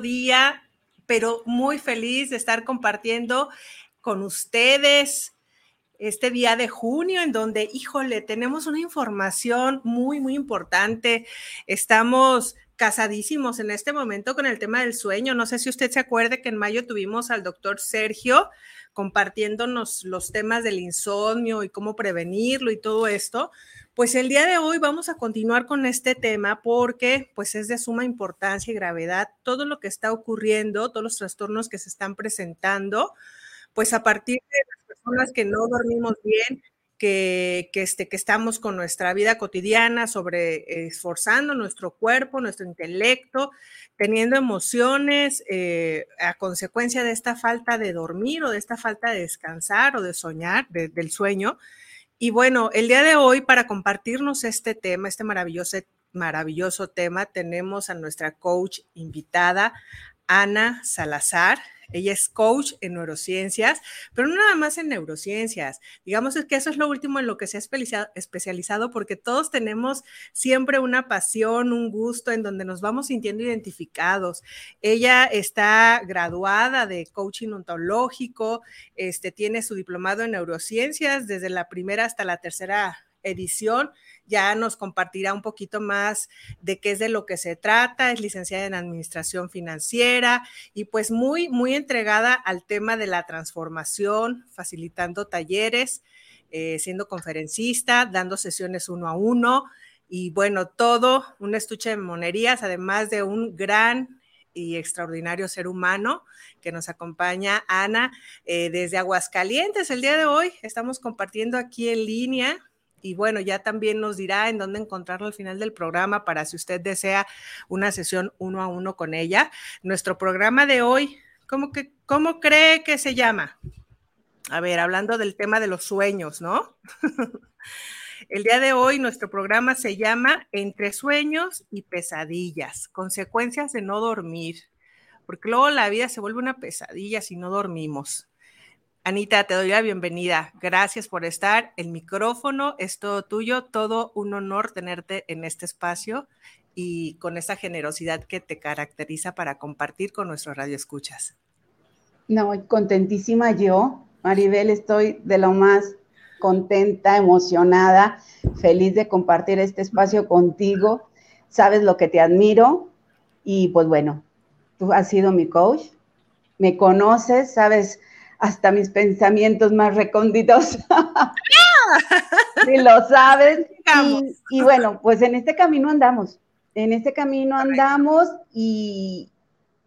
día, pero muy feliz de estar compartiendo con ustedes este día de junio en donde, híjole, tenemos una información muy, muy importante. Estamos casadísimos en este momento con el tema del sueño. No sé si usted se acuerde que en mayo tuvimos al doctor Sergio compartiéndonos los temas del insomnio y cómo prevenirlo y todo esto. Pues el día de hoy vamos a continuar con este tema porque pues es de suma importancia y gravedad todo lo que está ocurriendo, todos los trastornos que se están presentando, pues a partir de las personas que no dormimos bien, que, este, que estamos con nuestra vida cotidiana, sobre esforzando nuestro cuerpo, nuestro intelecto, teniendo emociones eh, a consecuencia de esta falta de dormir o de esta falta de descansar o de soñar, del sueño. Y bueno, el día de hoy para compartirnos este tema, este maravilloso, maravilloso tema, tenemos a nuestra coach invitada, Ana Salazar. Ella es coach en neurociencias, pero no nada más en neurociencias. Digamos que eso es lo último en lo que se ha especializado porque todos tenemos siempre una pasión, un gusto en donde nos vamos sintiendo identificados. Ella está graduada de coaching ontológico, este, tiene su diplomado en neurociencias desde la primera hasta la tercera edición ya nos compartirá un poquito más de qué es de lo que se trata. Es licenciada en Administración Financiera y pues muy, muy entregada al tema de la transformación, facilitando talleres, eh, siendo conferencista, dando sesiones uno a uno y bueno, todo un estuche de monerías, además de un gran y extraordinario ser humano que nos acompaña, Ana, eh, desde Aguascalientes. El día de hoy estamos compartiendo aquí en línea y bueno, ya también nos dirá en dónde encontrarlo al final del programa para si usted desea una sesión uno a uno con ella. Nuestro programa de hoy, ¿cómo, que, cómo cree que se llama? A ver, hablando del tema de los sueños, ¿no? El día de hoy nuestro programa se llama Entre sueños y pesadillas, consecuencias de no dormir, porque luego la vida se vuelve una pesadilla si no dormimos. Anita, te doy la bienvenida. Gracias por estar. El micrófono es todo tuyo, todo un honor tenerte en este espacio y con esa generosidad que te caracteriza para compartir con nuestros radioescuchas. No, contentísima yo, Maribel, estoy de lo más contenta, emocionada, feliz de compartir este espacio contigo. Sabes lo que te admiro y pues bueno, tú has sido mi coach, me conoces, sabes hasta mis pensamientos más recónditos. si lo sabes. Y, bueno, pues en este camino andamos. En este camino andamos y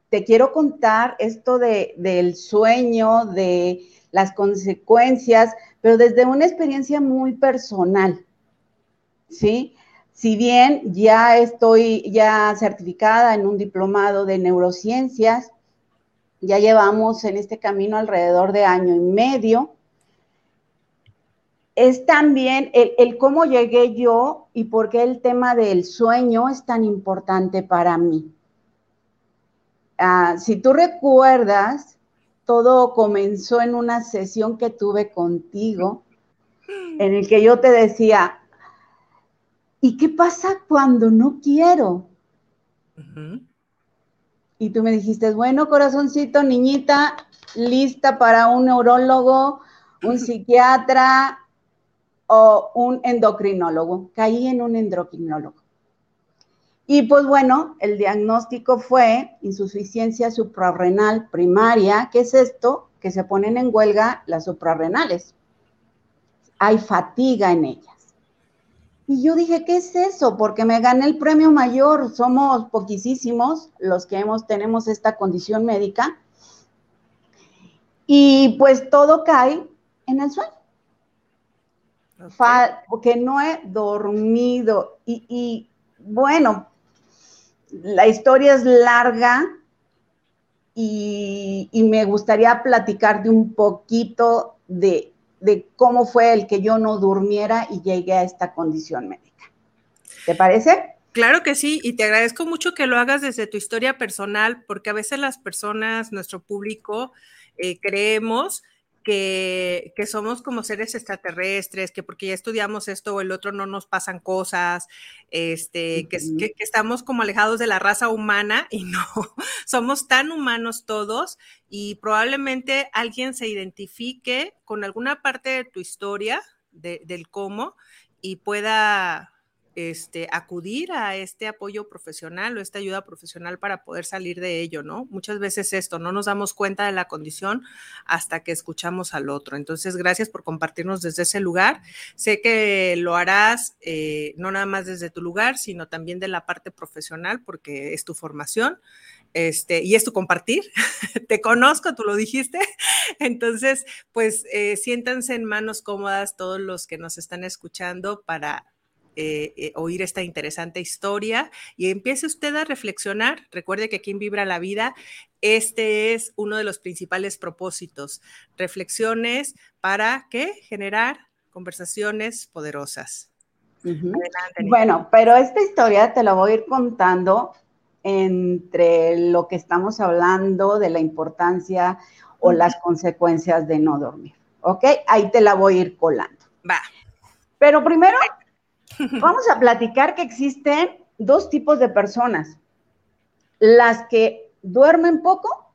te quiero contar esto de, del sueño, de las consecuencias, pero desde una experiencia muy personal. ¿Sí? Si bien ya estoy ya certificada en un diplomado de neurociencias, ya llevamos en este camino alrededor de año y medio. Es también el, cómo llegué yo y por qué el tema del sueño es tan importante para mí. Ah, si tú recuerdas, todo comenzó en una sesión que tuve contigo, en el que yo te decía, ¿y qué pasa cuando no quiero? Y tú me dijiste, bueno, corazoncito, niñita, lista para un neurólogo, un psiquiatra o un endocrinólogo. Caí en un endocrinólogo. Y pues bueno, el diagnóstico fue insuficiencia suprarrenal primaria. ¿Qué es esto? Que se ponen en huelga las suprarrenales. Hay fatiga en ellas. Y yo dije, ¿qué es eso? Porque me gané el premio mayor. Somos poquísimos los que hemos, tenemos esta condición médica. Y pues todo cae en el sueño. Porque no he dormido. Y, bueno, la historia es larga y, me gustaría platicarte un poquito de, de cómo fue el que yo no durmiera y llegué a esta condición médica. ¿Te parece? Claro que sí, y te agradezco mucho que lo hagas desde tu historia personal, porque a veces las personas, nuestro público, eh, creemos que, somos como seres extraterrestres, que porque ya estudiamos esto o el otro no nos pasan cosas, este, que, que, estamos como alejados de la raza humana y no, somos tan humanos todos y probablemente alguien se identifique con alguna parte de tu historia, del cómo, y pueda este, acudir a este apoyo profesional o esta ayuda profesional para poder salir de ello, ¿no? Muchas veces esto, no nos damos cuenta de la condición hasta que escuchamos al otro. Entonces, gracias por compartirnos desde ese lugar. Sé que lo harás eh, no nada más desde tu lugar, sino también de la parte profesional, porque es tu formación. Este, y es tu compartir. Te conozco, tú lo dijiste. Entonces, pues eh, siéntanse en manos cómodas todos los que nos están escuchando para eh, eh, oír esta interesante historia y empiece usted a reflexionar. Recuerde que aquí en Vibra la Vida, este es uno de los principales propósitos. Reflexiones para qué? Generar conversaciones poderosas. bueno, pero esta historia te la voy a ir contando entre lo que estamos hablando de la importancia o las consecuencias de no dormir. ¿Ok? Ahí te la voy a ir colando. Va. Pero primero Vamos a platicar que existen dos tipos de personas. Las que duermen poco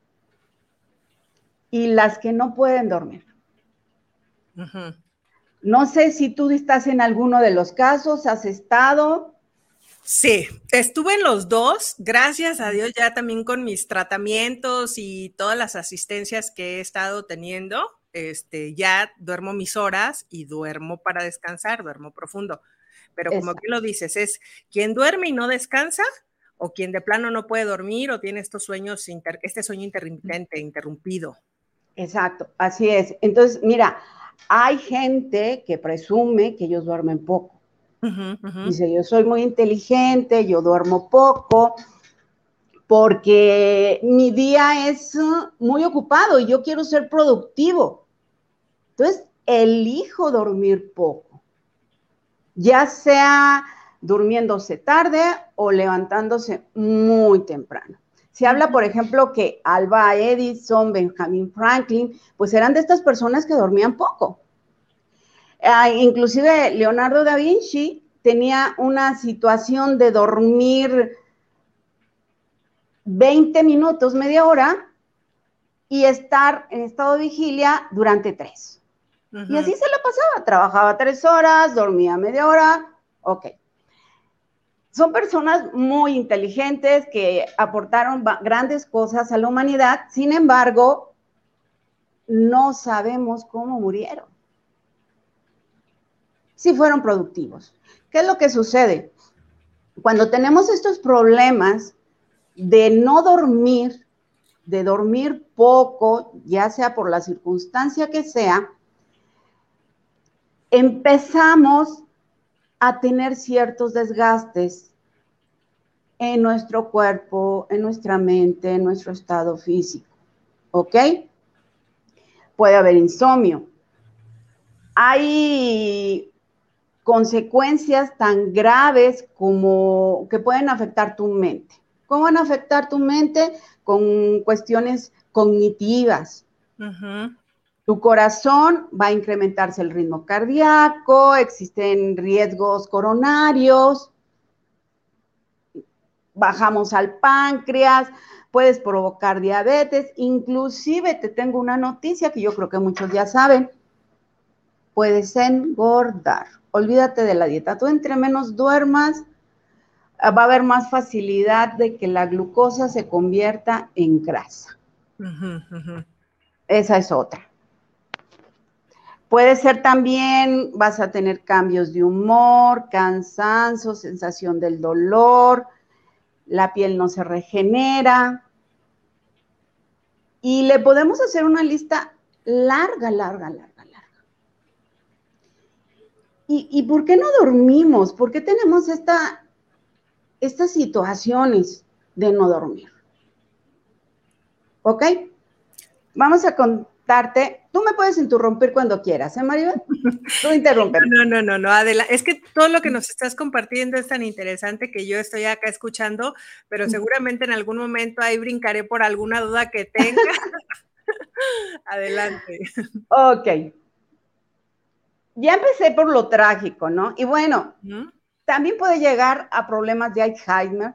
y las que no pueden dormir. No sé si tú estás en alguno de los casos, has estado. Sí, estuve en los dos, gracias a Dios ya también con mis tratamientos y todas las asistencias que he estado teniendo, este, ya duermo mis horas y duermo para descansar, duermo profundo. Pero como tú lo dices, es quien duerme y no descansa o quien de plano no puede dormir o tiene estos sueños, este sueño intermitente, interrumpido. Exacto, así es. Entonces, mira, hay gente que presume que ellos duermen poco. Dice, yo soy muy inteligente, yo duermo poco, porque mi día es uh, muy ocupado y yo quiero ser productivo. Entonces, elijo dormir poco ya sea durmiéndose tarde o levantándose muy temprano. Se habla, por ejemplo, que Alba Edison, Benjamin Franklin, pues eran de estas personas que dormían poco. Ah, inclusive Leonardo da Vinci tenía una situación de dormir 20 minutos, media hora, y estar en estado de vigilia durante tres. Y así se lo pasaba, trabajaba tres horas, dormía media hora, ok. Son personas muy inteligentes que aportaron grandes cosas a la humanidad, sin embargo, no sabemos cómo murieron. Si fueron productivos. ¿Qué es lo que sucede? Cuando tenemos estos problemas de no dormir, de dormir poco, ya sea por la circunstancia que sea, empezamos a tener ciertos desgastes en nuestro cuerpo, en nuestra mente, en nuestro estado físico. ¿Ok? Puede haber insomnio. Hay consecuencias tan graves como que pueden afectar tu mente. ¿Cómo van a afectar tu mente? Con cuestiones cognitivas. Tu corazón va a incrementarse el ritmo cardíaco, existen riesgos coronarios, bajamos al páncreas, puedes provocar diabetes, inclusive te tengo una noticia que yo creo que muchos ya saben, puedes engordar. Olvídate de la dieta. Tú entre menos duermas, va a haber más facilidad de que la glucosa se convierta en grasa. Esa es otra. Puede ser también, vas a tener cambios de humor, cansancio, sensación del dolor, la piel no se regenera. Y le podemos hacer una lista larga, larga, larga, larga. ¿Y, por qué no dormimos? ¿Por qué tenemos esta, estas situaciones de no dormir? ¿Ok? Vamos a Tú me puedes interrumpir cuando quieras, ¿eh, Maribel? Tú interrumpe. No, no, no, no, Adela. Es que todo lo que nos estás compartiendo es tan interesante que yo estoy acá escuchando, pero seguramente en algún momento ahí brincaré por alguna duda que tenga. Adelante. Ok. Ya empecé por lo trágico, ¿no? Y bueno, también puede llegar a problemas de Alzheimer.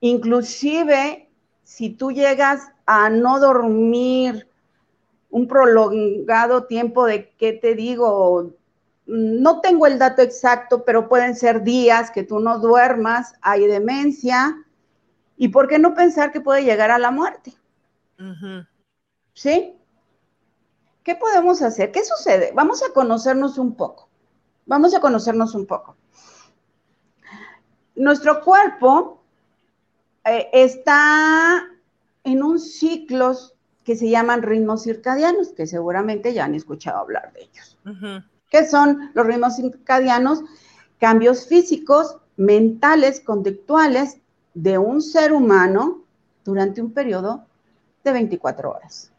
Inclusive, si tú llegas a no dormir un prolongado tiempo de, ¿qué te digo? No tengo el dato exacto, pero pueden ser días que tú no duermas, hay demencia. ¿Y por qué no pensar que puede llegar a la muerte? ¿Sí? ¿Qué podemos hacer? ¿Qué sucede? Vamos a conocernos un poco. Vamos a conocernos un poco. Nuestro cuerpo eh, está en un ciclo que se llaman ritmos circadianos, que seguramente ya han escuchado hablar de ellos. ¿Qué son los ritmos circadianos? Cambios físicos, mentales, conductuales de un ser humano durante un periodo de 24 horas.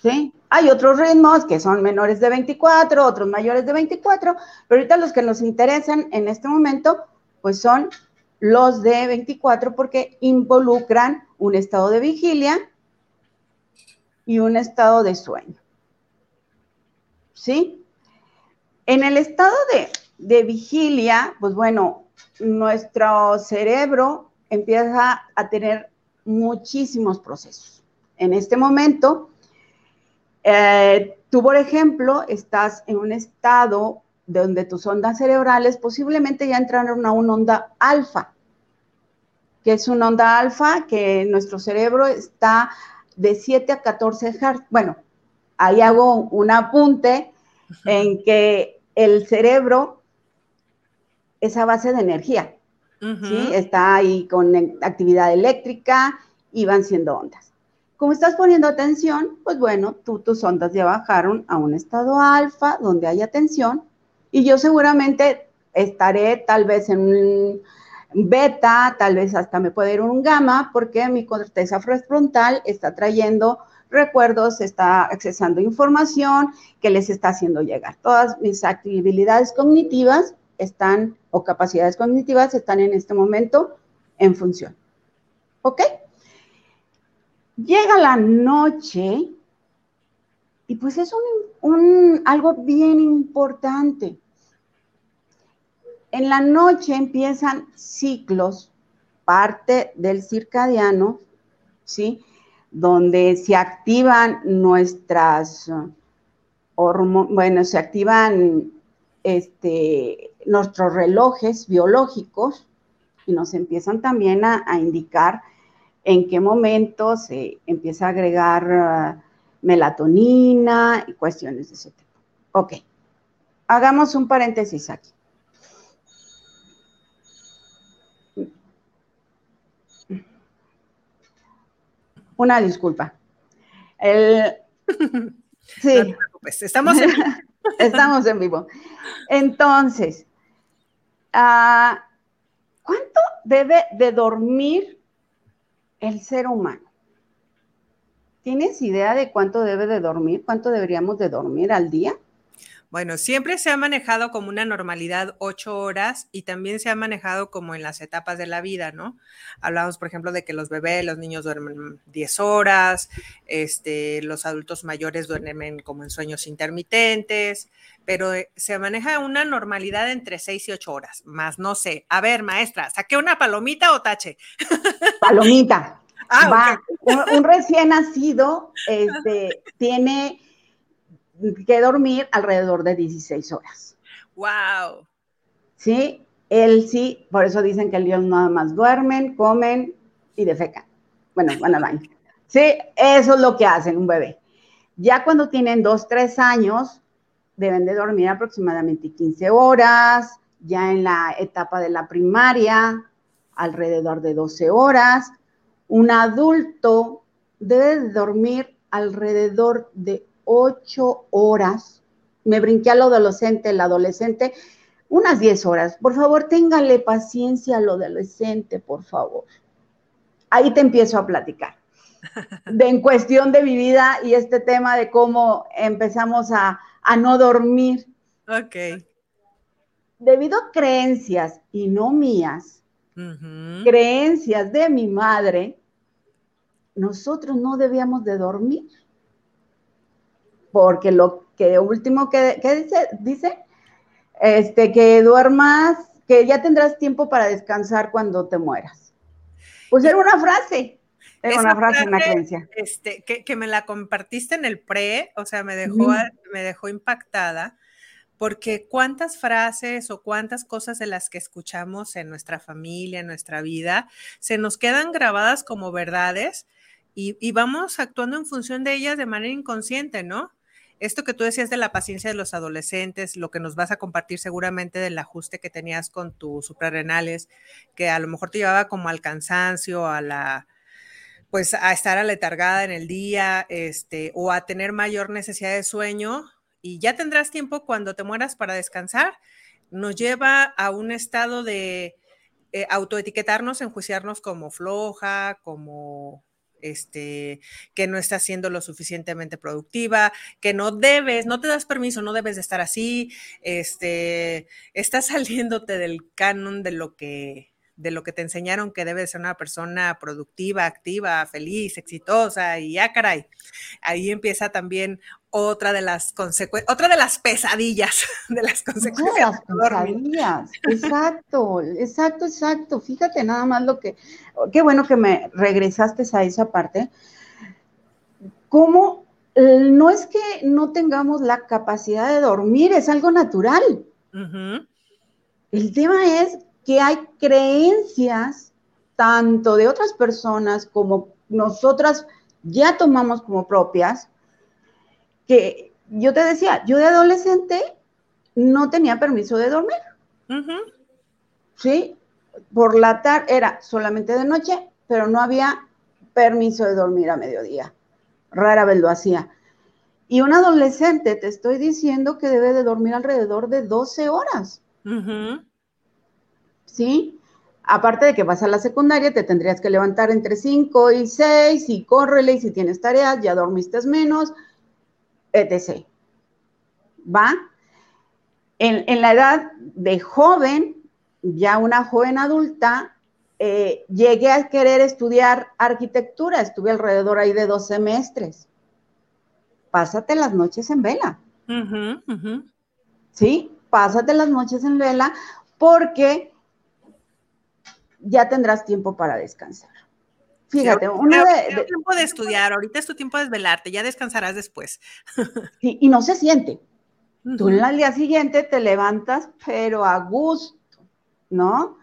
¿Sí? Hay otros ritmos que son menores de 24, otros mayores de 24, pero ahorita los que nos interesan en este momento, pues son los de 24 porque involucran un estado de vigilia y un estado de sueño. ¿Sí? En el estado de, de vigilia, pues bueno, nuestro cerebro empieza a tener muchísimos procesos. En este momento, eh, tú, por ejemplo, estás en un estado donde tus ondas cerebrales posiblemente ya entraron a una onda alfa, que es una onda alfa que nuestro cerebro está de 7 a 14 Hz. Bueno, ahí hago un apunte en que el cerebro es a base de energía. ¿sí? Está ahí con actividad eléctrica y van siendo ondas. Como estás poniendo atención, pues bueno, tú, tus ondas ya bajaron a un estado alfa donde hay atención y yo seguramente estaré tal vez en un beta, tal vez hasta me puede ir un gamma porque mi corteza frontal está trayendo recuerdos, está accesando información que les está haciendo llegar. Todas mis actividades cognitivas están, o capacidades cognitivas están en este momento en función. ¿Ok? Llega la noche y pues es un, algo bien importante. En la noche empiezan ciclos, parte del circadiano, ¿sí? Donde se activan nuestras hormonas, bueno, se activan este, nuestros relojes biológicos y nos empiezan también a, indicar en qué momento se empieza a agregar uh, melatonina y cuestiones de ese tipo. Ok, hagamos un paréntesis aquí. Una disculpa. sí. estamos en Estamos en vivo. Entonces, ah, ¿cuánto debe de dormir el ser humano? ¿Tienes idea de cuánto debe de dormir? ¿Cuánto deberíamos de dormir al día? Bueno, siempre se ha manejado como una normalidad ocho horas y también se ha manejado como en las etapas de la vida, ¿no? Hablamos, por ejemplo, de que los bebés, los niños duermen 10 horas, este, los adultos mayores duermen como en sueños intermitentes, pero eh, se maneja una normalidad entre seis y ocho horas, más no sé. A ver, maestra, ¿saqué una palomita o tache? Palomita. Ah, un, recién nacido este, tiene que dormir alrededor de 16 horas. ¡Wow! Sí, él sí, por eso dicen que ellos nada más duermen, comen y defecan. Bueno, van al baño. Sí, eso es lo que hacen un bebé. Ya cuando tienen 2, 3 años, deben de dormir aproximadamente 15 horas, ya en la etapa de la primaria, alrededor de 12 horas. Un adulto debe de dormir alrededor de ocho horas. Me brinqué al adolescente, el adolescente, unas diez horas. Por favor, téngale paciencia al adolescente, por favor. Ahí te empiezo a platicar. De, en cuestión de mi vida y este tema de cómo empezamos a, a no dormir. Ok. Debido a creencias y no mías, creencias de mi madre, nosotros no debíamos de dormir. Porque lo que último que, dice, dice, este, que duermas, que ya tendrás tiempo para descansar cuando te mueras. Pues era una frase. Era una frase, una creencia. Este, que, me la compartiste en el pre, o sea, me dejó, me dejó impactada porque cuántas frases o cuántas cosas de las que escuchamos en nuestra familia, en nuestra vida, se nos quedan grabadas como verdades y, vamos actuando en función de ellas de manera inconsciente, ¿no? Esto que tú decías de la paciencia de los adolescentes, lo que nos vas a compartir seguramente del ajuste que tenías con tus suprarrenales, que a lo mejor te llevaba como al cansancio, a la, pues a estar aletargada en el día, este, o a tener mayor necesidad de sueño, y ya tendrás tiempo cuando te mueras para descansar, nos lleva a un estado de eh, autoetiquetarnos, enjuiciarnos como floja, como este, que no estás siendo lo suficientemente productiva, que no debes, no te das permiso, no debes de estar así, este, estás saliéndote del canon de lo que de lo que te enseñaron que debes ser una persona productiva, activa, feliz, exitosa y ya caray. Ahí empieza también otra de las consecuencias, otra de las pesadillas de las consecuencias. pesadillas, exacto, exacto, exacto. Fíjate nada más lo que, qué bueno que me regresaste a esa parte. ¿Cómo no es que no tengamos la capacidad de dormir, es algo natural. El tema es que hay creencias, tanto de otras personas como nosotras ya tomamos como propias, que yo te decía, yo de adolescente no tenía permiso de dormir. ¿Sí? Por la tarde era solamente de noche, pero no había permiso de dormir a mediodía. Rara vez lo hacía. Y un adolescente, te estoy diciendo que debe de dormir alrededor de 12 horas. ¿Sí? Aparte de que vas a la secundaria, te tendrías que levantar entre 5 y 6 y córrele y si tienes tareas, ya dormiste menos etc. ¿Va? En, la edad de joven, ya una joven adulta, eh, llegué a querer estudiar arquitectura, estuve alrededor ahí de dos semestres. Pásate las noches en vela. ¿Sí? Pásate las noches en vela porque ya tendrás tiempo para descansar. Fíjate, uno de, tiempo de estudiar, ahorita es tu tiempo de desvelarte, ya descansarás después. y no se siente. Tú en el día siguiente te levantas, pero a gusto, ¿no?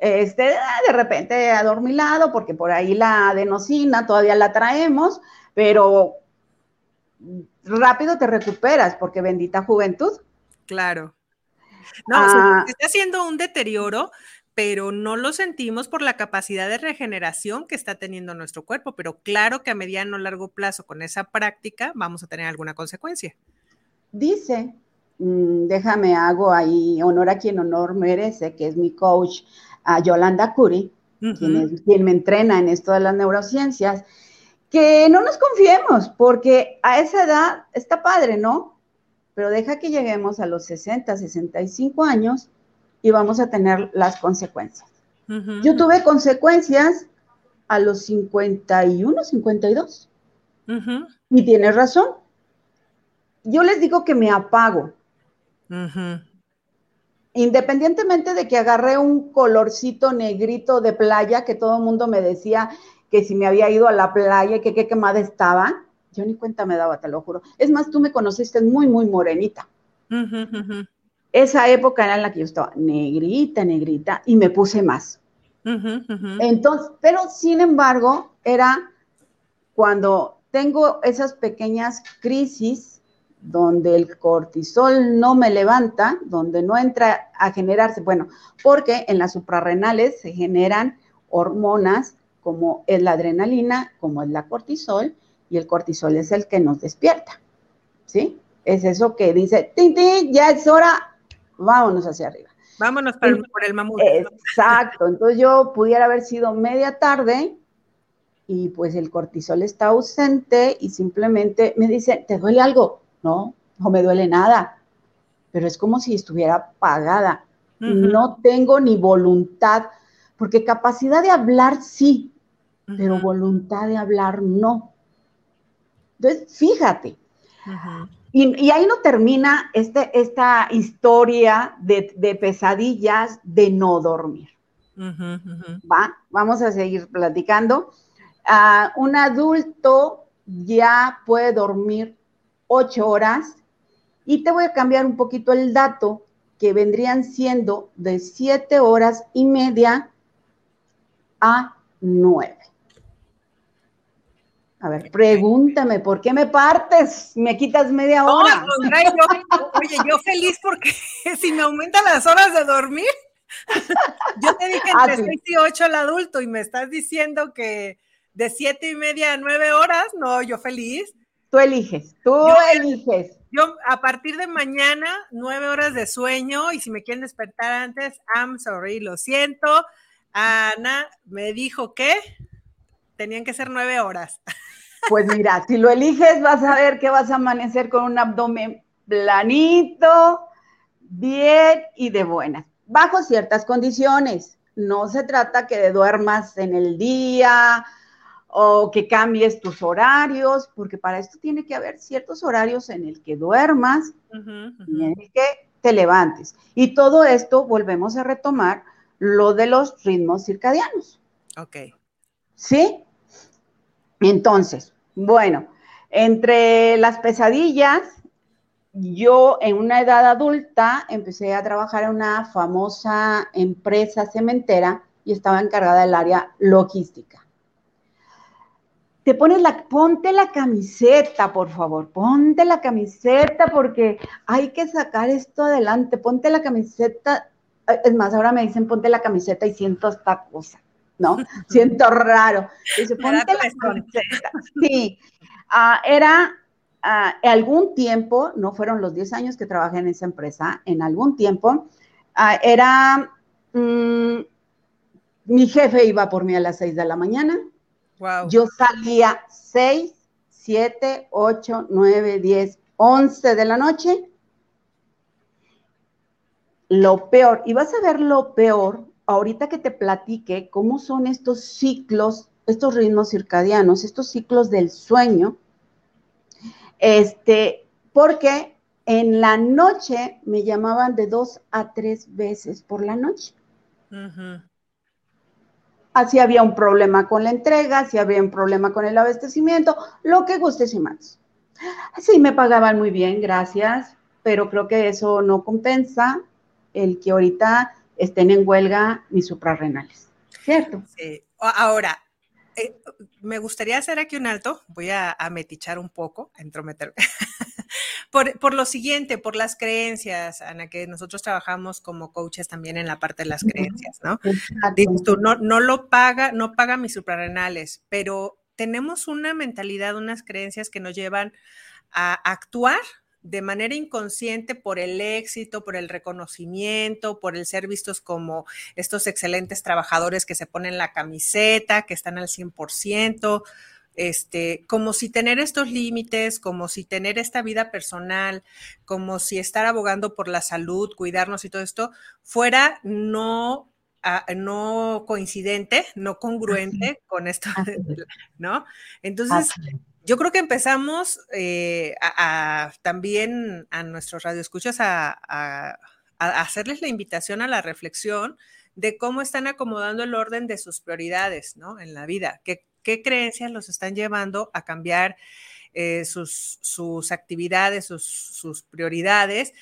Este, de repente adormilado, porque por ahí la adenosina todavía la traemos, pero rápido te recuperas, porque bendita juventud. Claro. No, ah. está haciendo un deterioro pero no lo sentimos por la capacidad de regeneración que está teniendo nuestro cuerpo, pero claro que a mediano o largo plazo con esa práctica vamos a tener alguna consecuencia. Dice, mm, déjame hago ahí honor a quien honor merece, que es mi coach, a Yolanda Curi, quien, quien me entrena en esto de las neurociencias, que no nos confiemos, porque a esa edad está padre, ¿no? Pero deja que lleguemos a los 60, 65 años y vamos a tener las consecuencias. Yo tuve consecuencias a los 51, 52. Y tienes razón. Yo les digo que me apago. Independientemente de que agarré un colorcito negrito de playa, que todo el mundo me decía que si me había ido a la playa y que qué quemada estaba, yo ni cuenta me daba, te lo juro. Es más, tú me conociste muy, muy morenita esa época era en la que yo estaba negrita, negrita, y me puse más. Entonces, pero sin embargo, era cuando tengo esas pequeñas crisis donde el cortisol no me levanta, donde no entra a generarse, bueno, porque en las suprarrenales se generan hormonas como es la adrenalina, como es la cortisol, y el cortisol es el que nos despierta, ¿sí? Es eso que dice, ¡tin, ya es hora, vámonos hacia arriba. Vámonos por el mamut. Exacto, entonces yo pudiera haber sido media tarde y pues el cortisol está ausente y simplemente me dice, ¿te duele algo? No, no me duele nada, pero es como si estuviera apagada. No tengo ni voluntad, porque capacidad de hablar sí, pero voluntad de hablar no. Entonces, fíjate. Y, ahí no termina este, esta historia de, pesadillas de no dormir. ¿Va? Vamos a seguir platicando. Ah, un adulto ya puede dormir ocho horas y te voy a cambiar un poquito el dato que vendrían siendo de siete horas y media a nueve. A ver, pregúntame, ¿por qué me partes? Me quitas media hora. oye, yo feliz porque si me aumentan las horas de dormir, yo te dije entre ah, seis y ocho al adulto y me estás diciendo que de siete y media a nueve horas, no, yo feliz. Tú eliges, tú eliges. Yo a partir de mañana, nueve horas de sueño y si me quieren despertar antes, I'm sorry, lo siento. Ana me dijo que tenían que ser nueve horas. Pues mira, si lo eliges vas a ver que vas a amanecer con un abdomen planito, bien y de buenas, bajo ciertas condiciones. No se trata que duermas en el día, o que cambies tus horarios, porque para esto tiene que haber ciertos horarios en el que duermas y en el que te levantes. Y todo esto volvemos a retomar lo de los ritmos circadianos. Ok. ¿Sí? Entonces, bueno, entre las pesadillas, yo en una edad adulta empecé a trabajar en una famosa empresa cementera y estaba encargada del área logística te pones la, ponte la camiseta, por favor, ponte la camiseta porque hay que sacar esto adelante, ponte la camiseta, es más, ahora me dicen ponte la camiseta y siento esta cosa, ¿no? siento raro. Dice, ponte la. Sí, ah, era uh, algún tiempo, no fueron los 10 años que trabajé en esa empresa, en algún tiempo, ah, era, mm, mi jefe iba por mí a las 6 de la mañana, yo salía 6, 7, 8, 9, 10, 11 de la noche. Lo peor, y vas a ver lo peor ahorita que te platique cómo son estos ciclos, estos ritmos circadianos, estos ciclos del sueño. Este, porque en la noche me llamaban de dos a tres veces por la noche. Así había un problema con la entrega, si había un problema con el abastecimiento, lo que gustes y más. Sí, me pagaban muy bien, gracias, pero creo que eso no compensa el que ahorita estén en huelga mis suprarrenales, ¿cierto? Sí. Ahora, eh, me gustaría hacer aquí un alto, voy a, a metichar un poco, a entrometerme. por, lo siguiente, por las creencias, Ana, que nosotros trabajamos como coaches también en la parte de las creencias, ¿no? Dices tú, no, no lo paga, no paga mis suprarrenales, pero tenemos una mentalidad, unas creencias que nos llevan a actuar de manera inconsciente por el éxito, por el reconocimiento, por el ser vistos como estos excelentes trabajadores que se ponen la camiseta, que están al 100%, este, como si tener estos límites, como si tener esta vida personal, como si estar abogando por la salud, cuidarnos y todo esto, fuera no, ah, no coincidente, no congruente con esto, ¿no? Entonces, yo creo que empezamos eh, a, también a nuestros radioescuchas a, hacerles la invitación a la reflexión de cómo están acomodando el orden de sus prioridades, ¿no? En la vida, qué creencias los están llevando a cambiar eh, sus, sus, actividades, sus, prioridades,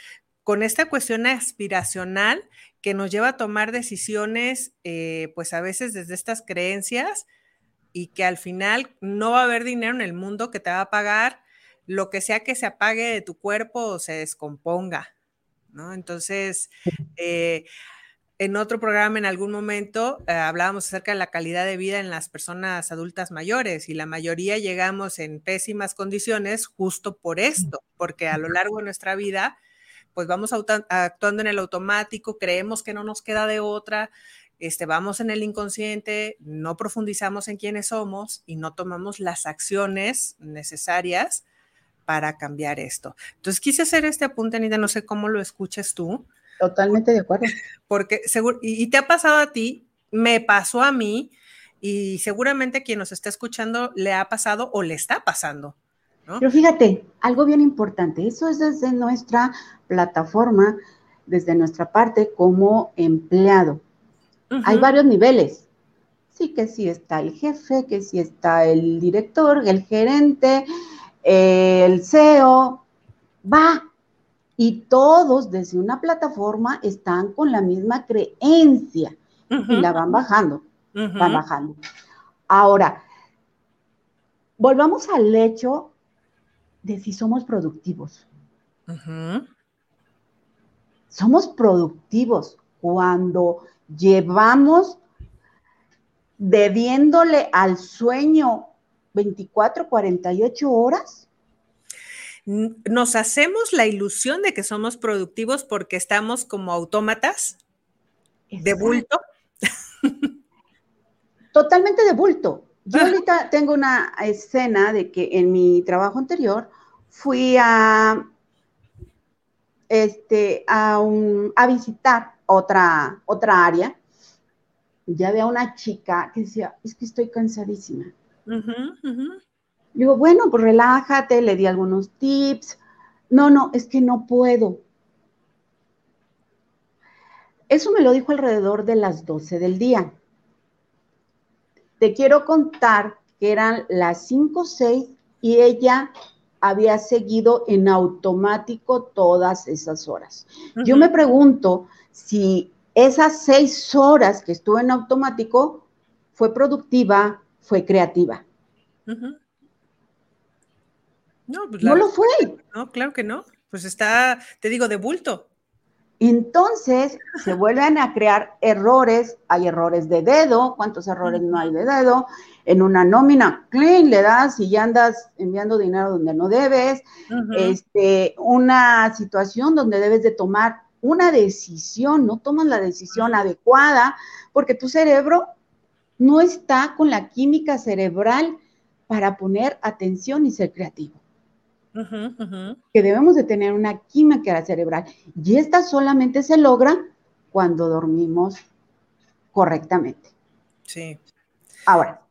con esta cuestión aspiracional que nos lleva a tomar decisiones, eh, pues a veces desde estas creencias y que al final no va a haber dinero en el mundo que te va a pagar lo que sea que se apague de tu cuerpo o se descomponga, ¿no? Entonces, eh, en otro programa en algún momento eh, hablábamos acerca de la calidad de vida en las personas adultas mayores y la mayoría llegamos en pésimas condiciones justo por esto, porque a lo largo de nuestra vida pues vamos actuando en el automático, creemos que no nos queda de otra, este, vamos en el inconsciente, no profundizamos en quiénes somos y no tomamos las acciones necesarias para cambiar esto. Entonces quise hacer este apunte, Anita, no sé cómo lo escuches tú. Totalmente de acuerdo. Porque seguro, y, te ha pasado a ti, me pasó a mí, y seguramente quien nos está escuchando le ha pasado o le está pasando. Pero fíjate, algo bien importante, eso es desde nuestra plataforma, desde nuestra parte como empleado. Hay varios niveles. Sí, que sí está el jefe, que sí está el director, el gerente, el CEO. Va. Y todos desde una plataforma están con la misma creencia y la van bajando, van bajando. Ahora, volvamos al hecho de si somos productivos. Somos productivos cuando llevamos debiéndole al sueño 24, 48 horas? Nos hacemos la ilusión de que somos productivos porque estamos como autómatas de bulto. Totalmente de bulto. Yo ahorita tengo una escena de que en mi trabajo anterior fui a, este, a, a visitar otra, otra área, ya había una chica que decía, es que estoy cansadísima. Digo, bueno, pues relájate, le di algunos tips. No, no, es que no puedo. Eso me lo dijo alrededor de las 12 del día. Te quiero contar que eran las 5 o 6 y ella había seguido en automático todas esas horas. Yo me pregunto si esas seis horas que estuve en automático fue productiva, fue creativa. No, pues no lo fue. No, claro que no. Pues está, te digo, de bulto. Entonces se vuelven a crear errores, hay errores de dedo, ¿cuántos errores no hay de dedo? En una nómina, clean, le das y ya andas enviando dinero donde no debes, este, una situación donde debes de tomar una decisión, no tomas la decisión adecuada, porque tu cerebro no está con la química cerebral para poner atención y ser creativo. Que debemos de tener una química cerebral. Y esta solamente se logra cuando dormimos correctamente. Sí. Ahora,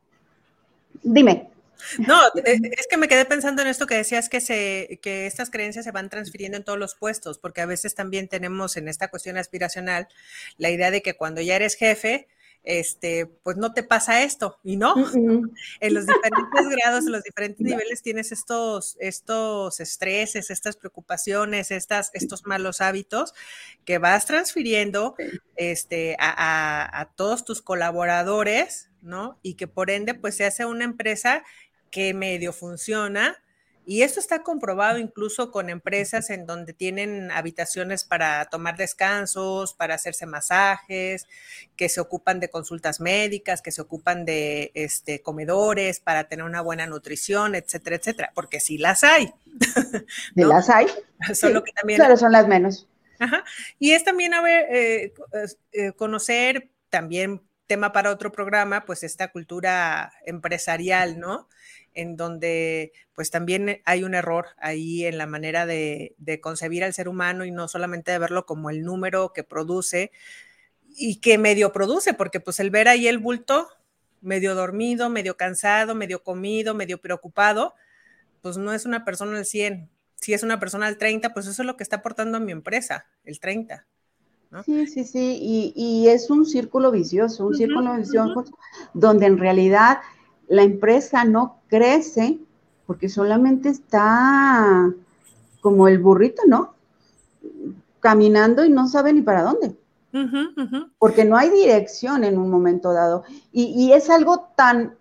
dime, no, eh, es que me quedé pensando en esto que decías que, se, que estas creencias se van transfiriendo en todos los puestos, porque a veces también tenemos en esta cuestión aspiracional la idea de que cuando ya eres jefe, este, pues no te pasa esto, y no. En los diferentes grados, en los diferentes niveles tienes estos, estos estreses, estas preocupaciones, estas, estos malos hábitos que vas transfiriendo este, a, a todos tus colaboradores, ¿no? Y que por ende, pues se hace una empresa que medio funciona. Y esto está comprobado incluso con empresas en donde tienen habitaciones para tomar descansos, para hacerse masajes, que se ocupan de consultas médicas, que se ocupan de este, comedores para tener una buena nutrición, etcétera, etcétera, porque sí las hay. ¿no? las hay? Solo que también... Claro, son las menos. Ajá. Y es también a ver, eh, eh, conocer también tema para otro programa, pues esta cultura empresarial, ¿no? En donde pues también hay un error ahí en la manera de, concebir al ser humano y no solamente de verlo como el número que produce y que medio produce, porque pues el ver ahí el bulto medio dormido, medio cansado, medio comido, medio preocupado, pues no es una persona al 100. Si es una persona al 30, pues eso es lo que está aportando a mi empresa, el 30. Sí, sí, sí, y, es un círculo vicioso, un círculo vicioso donde en realidad la empresa no crece porque solamente está como el burrito, ¿no? Caminando y no sabe ni para dónde. Porque no hay dirección en un momento dado. Y, es algo tan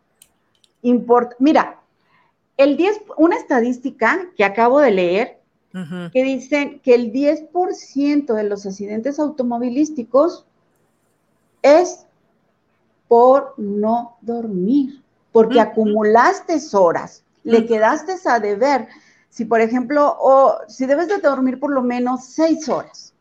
importante. Mira, el 10, una estadística que acabo de leer, que dicen que el 10% de los accidentes automovilísticos es por no dormir, porque acumulaste horas, le quedaste a deber. Si, por ejemplo, o si debes de dormir por lo menos seis horas,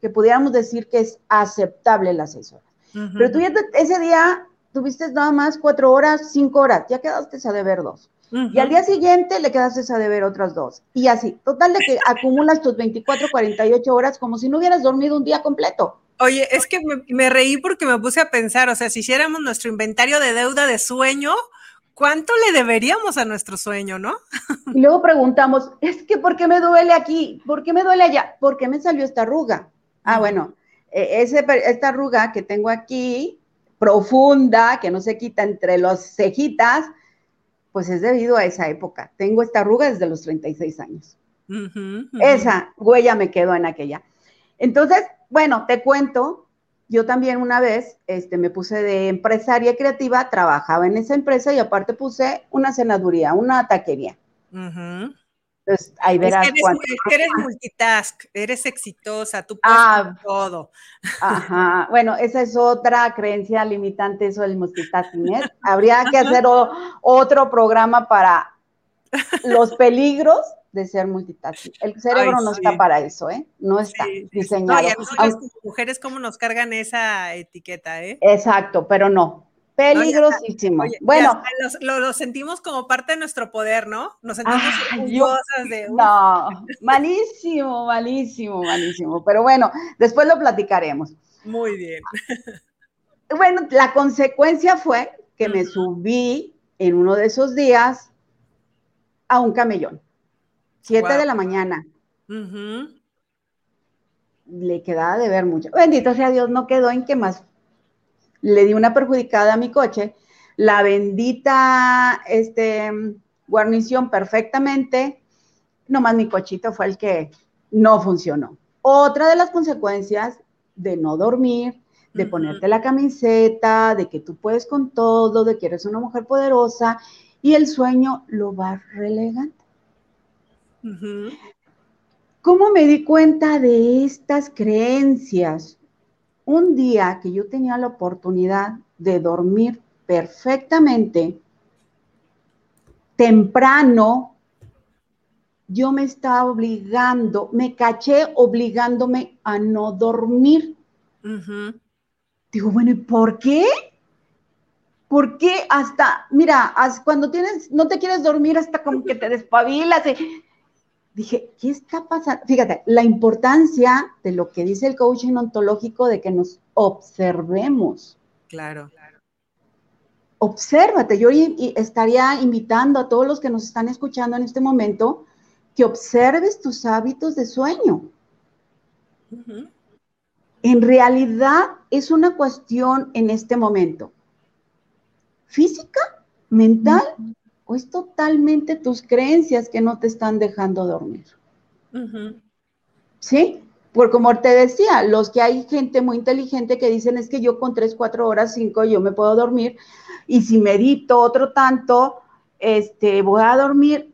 que pudiéramos decir que es aceptable las seis horas. Pero tú ya ese día tuviste nada más cuatro horas, cinco horas, ya quedaste a deber dos. Y al día siguiente le quedaste a deber otras dos. Y así, total de que acumulas tus 24, 48 horas como si no hubieras dormido un día completo. Oye, es que me, reí porque me puse a pensar, o sea, si hiciéramos nuestro inventario de deuda de sueño, ¿cuánto le deberíamos a nuestro sueño, no? Y luego preguntamos, es que ¿por qué me duele aquí? ¿Por qué me duele allá? ¿Por qué me salió esta arruga? Ah, bueno, e, ese, esta arruga que tengo aquí, profunda, que no se quita entre las cejitas, pues es debido a esa época. Tengo esta arruga desde los 36 años. Esa huella me quedó en aquella. Entonces, bueno, te cuento, yo también una vez este, me puse de empresaria creativa, trabajaba en esa empresa y aparte puse una senaduría, una taquería. Entonces, ahí verás. Es que eres, multitask, eres exitosa, tú puedes ah, todo. Ajá, bueno, esa es otra creencia limitante, eso del multitasking. ¿eh? Habría que hacer otro programa para los peligros de ser multitasking. El cerebro no está para eso, ¿eh? No está diseñado. No, y mujeres, ¿cómo nos cargan esa etiqueta, eh? Exacto, pero no. Peligrosísimo. bueno, lo, sentimos como parte de nuestro poder, ¿no? Nos sentimos orgullosas de. No, malísimo, malísimo, malísimo. Pero bueno, después lo platicaremos. Muy bien. Bueno, la consecuencia fue que me subí en uno de esos días a un camellón. Siete de la mañana. Le quedaba de ver mucho. Bendito sea Dios, no quedó en que más le di una perjudicada a mi coche, la bendita este, guarnición perfectamente, nomás mi cochito fue el que no funcionó. Otra de las consecuencias de no dormir, de ponerte la camiseta, de que tú puedes con todo, de que eres una mujer poderosa y el sueño lo va relegando. ¿Cómo me di cuenta de estas creencias? un día que yo tenía la oportunidad de dormir perfectamente, temprano, yo me estaba obligando, me caché obligándome a no dormir. Digo, bueno, ¿y por qué? ¿Por qué hasta, mira, cuando tienes, no te quieres dormir hasta como que te despabilas? Dije, ¿qué está pasando? Fíjate, la importancia de lo que dice el coaching ontológico de que nos observemos. Claro. claro. Obsérvate, yo estaría invitando a todos los que nos están escuchando en este momento que observes tus hábitos de sueño. En realidad es una cuestión en este momento física, mental o es totalmente tus creencias que no te están dejando dormir. ¿Sí? Por como te decía, los que hay gente muy inteligente que dicen es que yo con tres, cuatro horas, cinco, yo me puedo dormir y si medito otro tanto, este, voy a dormir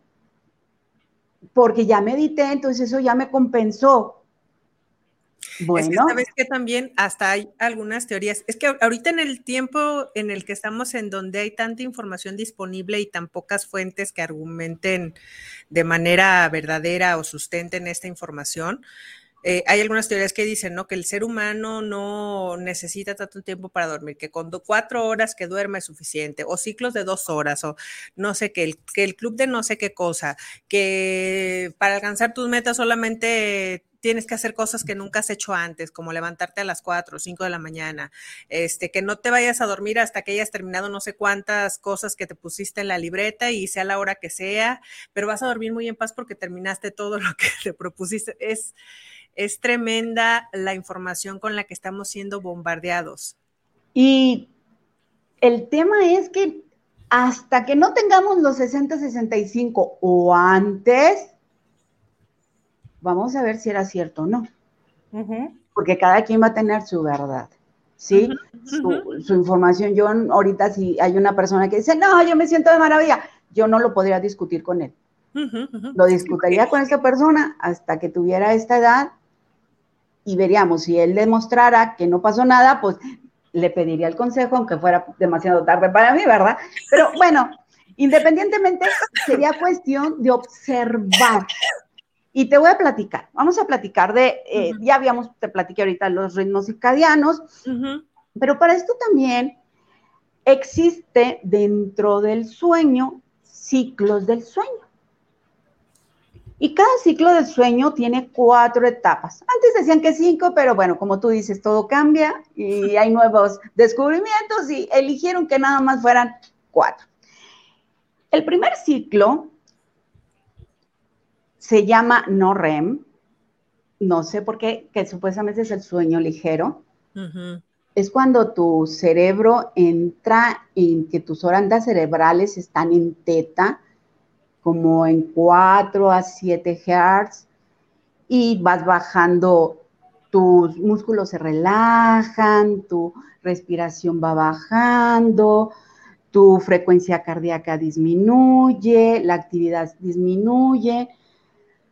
porque ya medité, entonces eso ya me compensó. Bueno. Es que sabes que también hasta hay algunas teorías. Es que ahorita en el tiempo en el que estamos, en donde hay tanta información disponible y tan pocas fuentes que argumenten de manera verdadera o sustenten esta información, eh, hay algunas teorías que dicen, ¿no? Que el ser humano no necesita tanto tiempo para dormir, que con cuatro horas que duerma es suficiente, o ciclos de dos horas, o no sé, que el, que el club de no sé qué cosa, que para alcanzar tus metas solamente tienes que hacer cosas que nunca has hecho antes, como levantarte a las 4 o 5 de la mañana, este, que no te vayas a dormir hasta que hayas terminado no sé cuántas cosas que te pusiste en la libreta y sea la hora que sea, pero vas a dormir muy en paz porque terminaste todo lo que te propusiste. Es, es tremenda la información con la que estamos siendo bombardeados. Y el tema es que hasta que no tengamos los 60, 65 o antes, vamos a ver si era cierto o no. Porque cada quien va a tener su verdad, ¿sí? su, información. Yo ahorita si hay una persona que dice, no, yo me siento de maravilla, yo no lo podría discutir con él. Lo discutiría con esa persona hasta que tuviera esta edad y veríamos si él demostrara que no pasó nada, pues le pediría el consejo, aunque fuera demasiado tarde para mí, ¿verdad? Pero bueno, independientemente, sería cuestión de observar. Y te voy a platicar, vamos a platicar de, eh, ya habíamos, te platiqué ahorita los ritmos circadianos, pero para esto también existe dentro del sueño ciclos del sueño. Y cada ciclo del sueño tiene cuatro etapas. Antes decían que cinco, pero bueno, como tú dices, todo cambia y hay nuevos descubrimientos y eligieron que nada más fueran cuatro. El primer ciclo se llama no REM, no sé por qué, que supuestamente es el sueño ligero. Es cuando tu cerebro entra en que tus ondas cerebrales están en teta, como en 4 a 7 Hz, y vas bajando, tus músculos se relajan, tu respiración va bajando, tu frecuencia cardíaca disminuye, la actividad disminuye,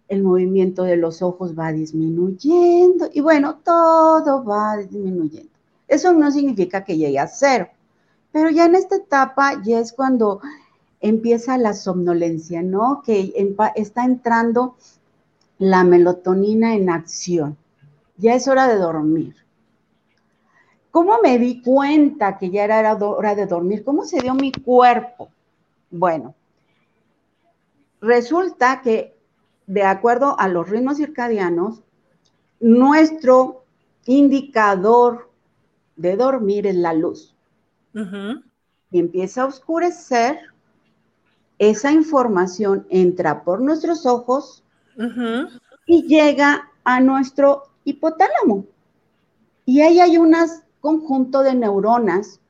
el movimiento de los ojos va disminuyendo y bueno, todo va disminuyendo. Eso no significa que llegue a cero, pero ya en esta etapa ya es cuando empieza la somnolencia, ¿no? Que está entrando la melatonina en acción. Ya es hora de dormir. ¿Cómo me di cuenta que ya era hora de dormir? ¿Cómo se dio mi cuerpo? Bueno, resulta que de acuerdo a los ritmos circadianos, nuestro indicador de dormir es la luz. Y empieza a oscurecer, esa información entra por nuestros ojos y llega a nuestro hipotálamo. Y ahí hay un conjunto de neuronas,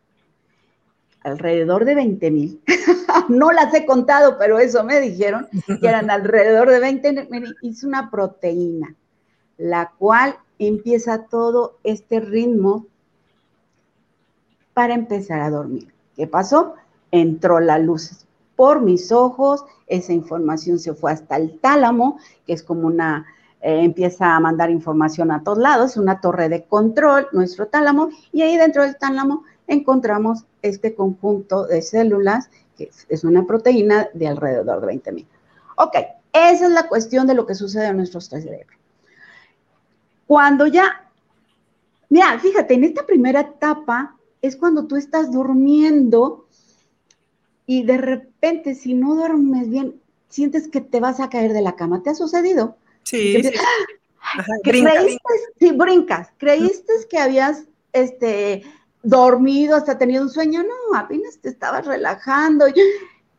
alrededor de 20 mil. no las he contado, pero eso me dijeron, que eran alrededor de 20 mil. Es una proteína, la cual empieza todo este ritmo para empezar a dormir. ¿Qué pasó? Entró la luz por mis ojos, esa información se fue hasta el tálamo, que es como una, eh, empieza a mandar información a todos lados, una torre de control, nuestro tálamo, y ahí dentro del tálamo encontramos este conjunto de células, que es una proteína de alrededor de 20 mil. Ok, esa es la cuestión de lo que sucede en nuestro cerebro. Cuando ya, mira, fíjate, en esta primera etapa es cuando tú estás durmiendo y de repente, si no duermes bien, sientes que te vas a caer de la cama. ¿Te ha sucedido? Sí. sí. ¿Creíste, sí, brincas. ¿Creíste que habías este, dormido, hasta tenido un sueño? No, apenas te estabas relajando. Y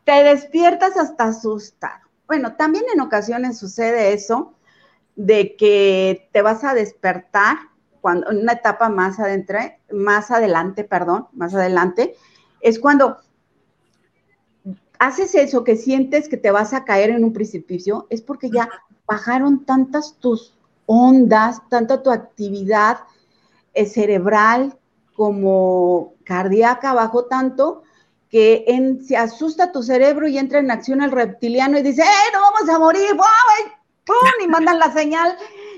te despiertas hasta asustado. Bueno, también en ocasiones sucede eso de que te vas a despertar cuando en una etapa más adentro, más adelante, perdón, más adelante, es cuando haces eso, que sientes que te vas a caer en un precipicio, es porque ya bajaron tantas tus ondas, tanta tu actividad eh, cerebral como cardíaca, bajó tanto que se asusta tu cerebro y entra en acción el reptiliano y dice, ¡eh, no vamos a morir! ¡Pum! Y mandan la señal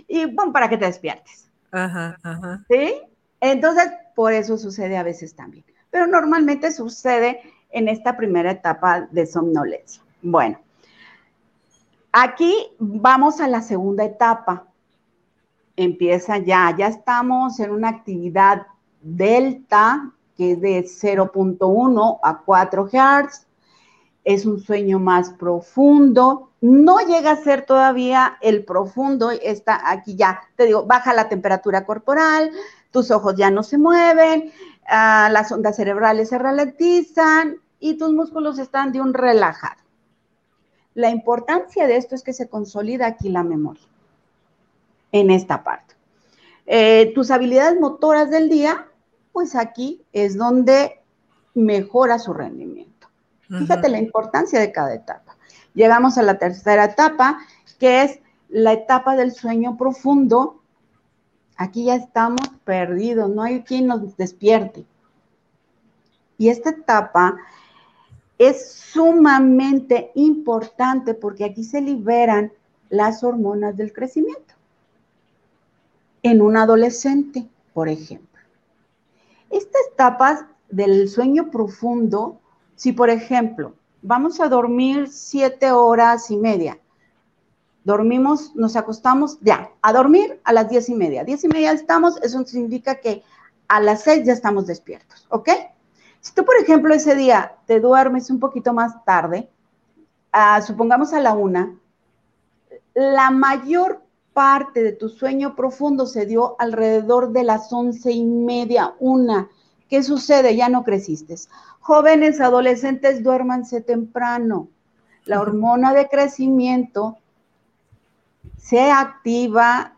y ¡pum! para que te despiertes. Ajá, ajá. ¿Sí? Entonces, por eso sucede a veces también. Pero normalmente sucede en esta primera etapa de somnolencia. Bueno, aquí vamos a la segunda etapa. Empieza ya, ya estamos en una actividad delta, que es de 0.1 a 4 Hz. Es un sueño más profundo. No llega a ser todavía el profundo. Está aquí ya, te digo, baja la temperatura corporal, tus ojos ya no se mueven, Ah, las ondas cerebrales se ralentizan y tus músculos están de un relajado. La importancia de esto es que se consolida aquí la memoria, en esta parte. Eh, tus habilidades motoras del día, pues aquí es donde mejora su rendimiento. Fíjate la importancia de cada etapa. Llegamos a la tercera etapa, que es la etapa del sueño profundo, Aquí ya estamos perdidos, no hay quien nos despierte. Y esta etapa es sumamente importante porque aquí se liberan las hormonas del crecimiento. En un adolescente, por ejemplo. Estas etapas del sueño profundo, si por ejemplo vamos a dormir siete horas y media, dormimos, nos acostamos ya, a dormir a las diez y media. Diez y media estamos, eso significa que a las seis ya estamos despiertos, ¿ok? Si tú, por ejemplo, ese día te duermes un poquito más tarde, ah, supongamos a la una, la mayor parte de tu sueño profundo se dio alrededor de las once y media, una. ¿Qué sucede? Ya no creciste. Jóvenes, adolescentes, duérmanse temprano. La hormona de crecimiento se activa,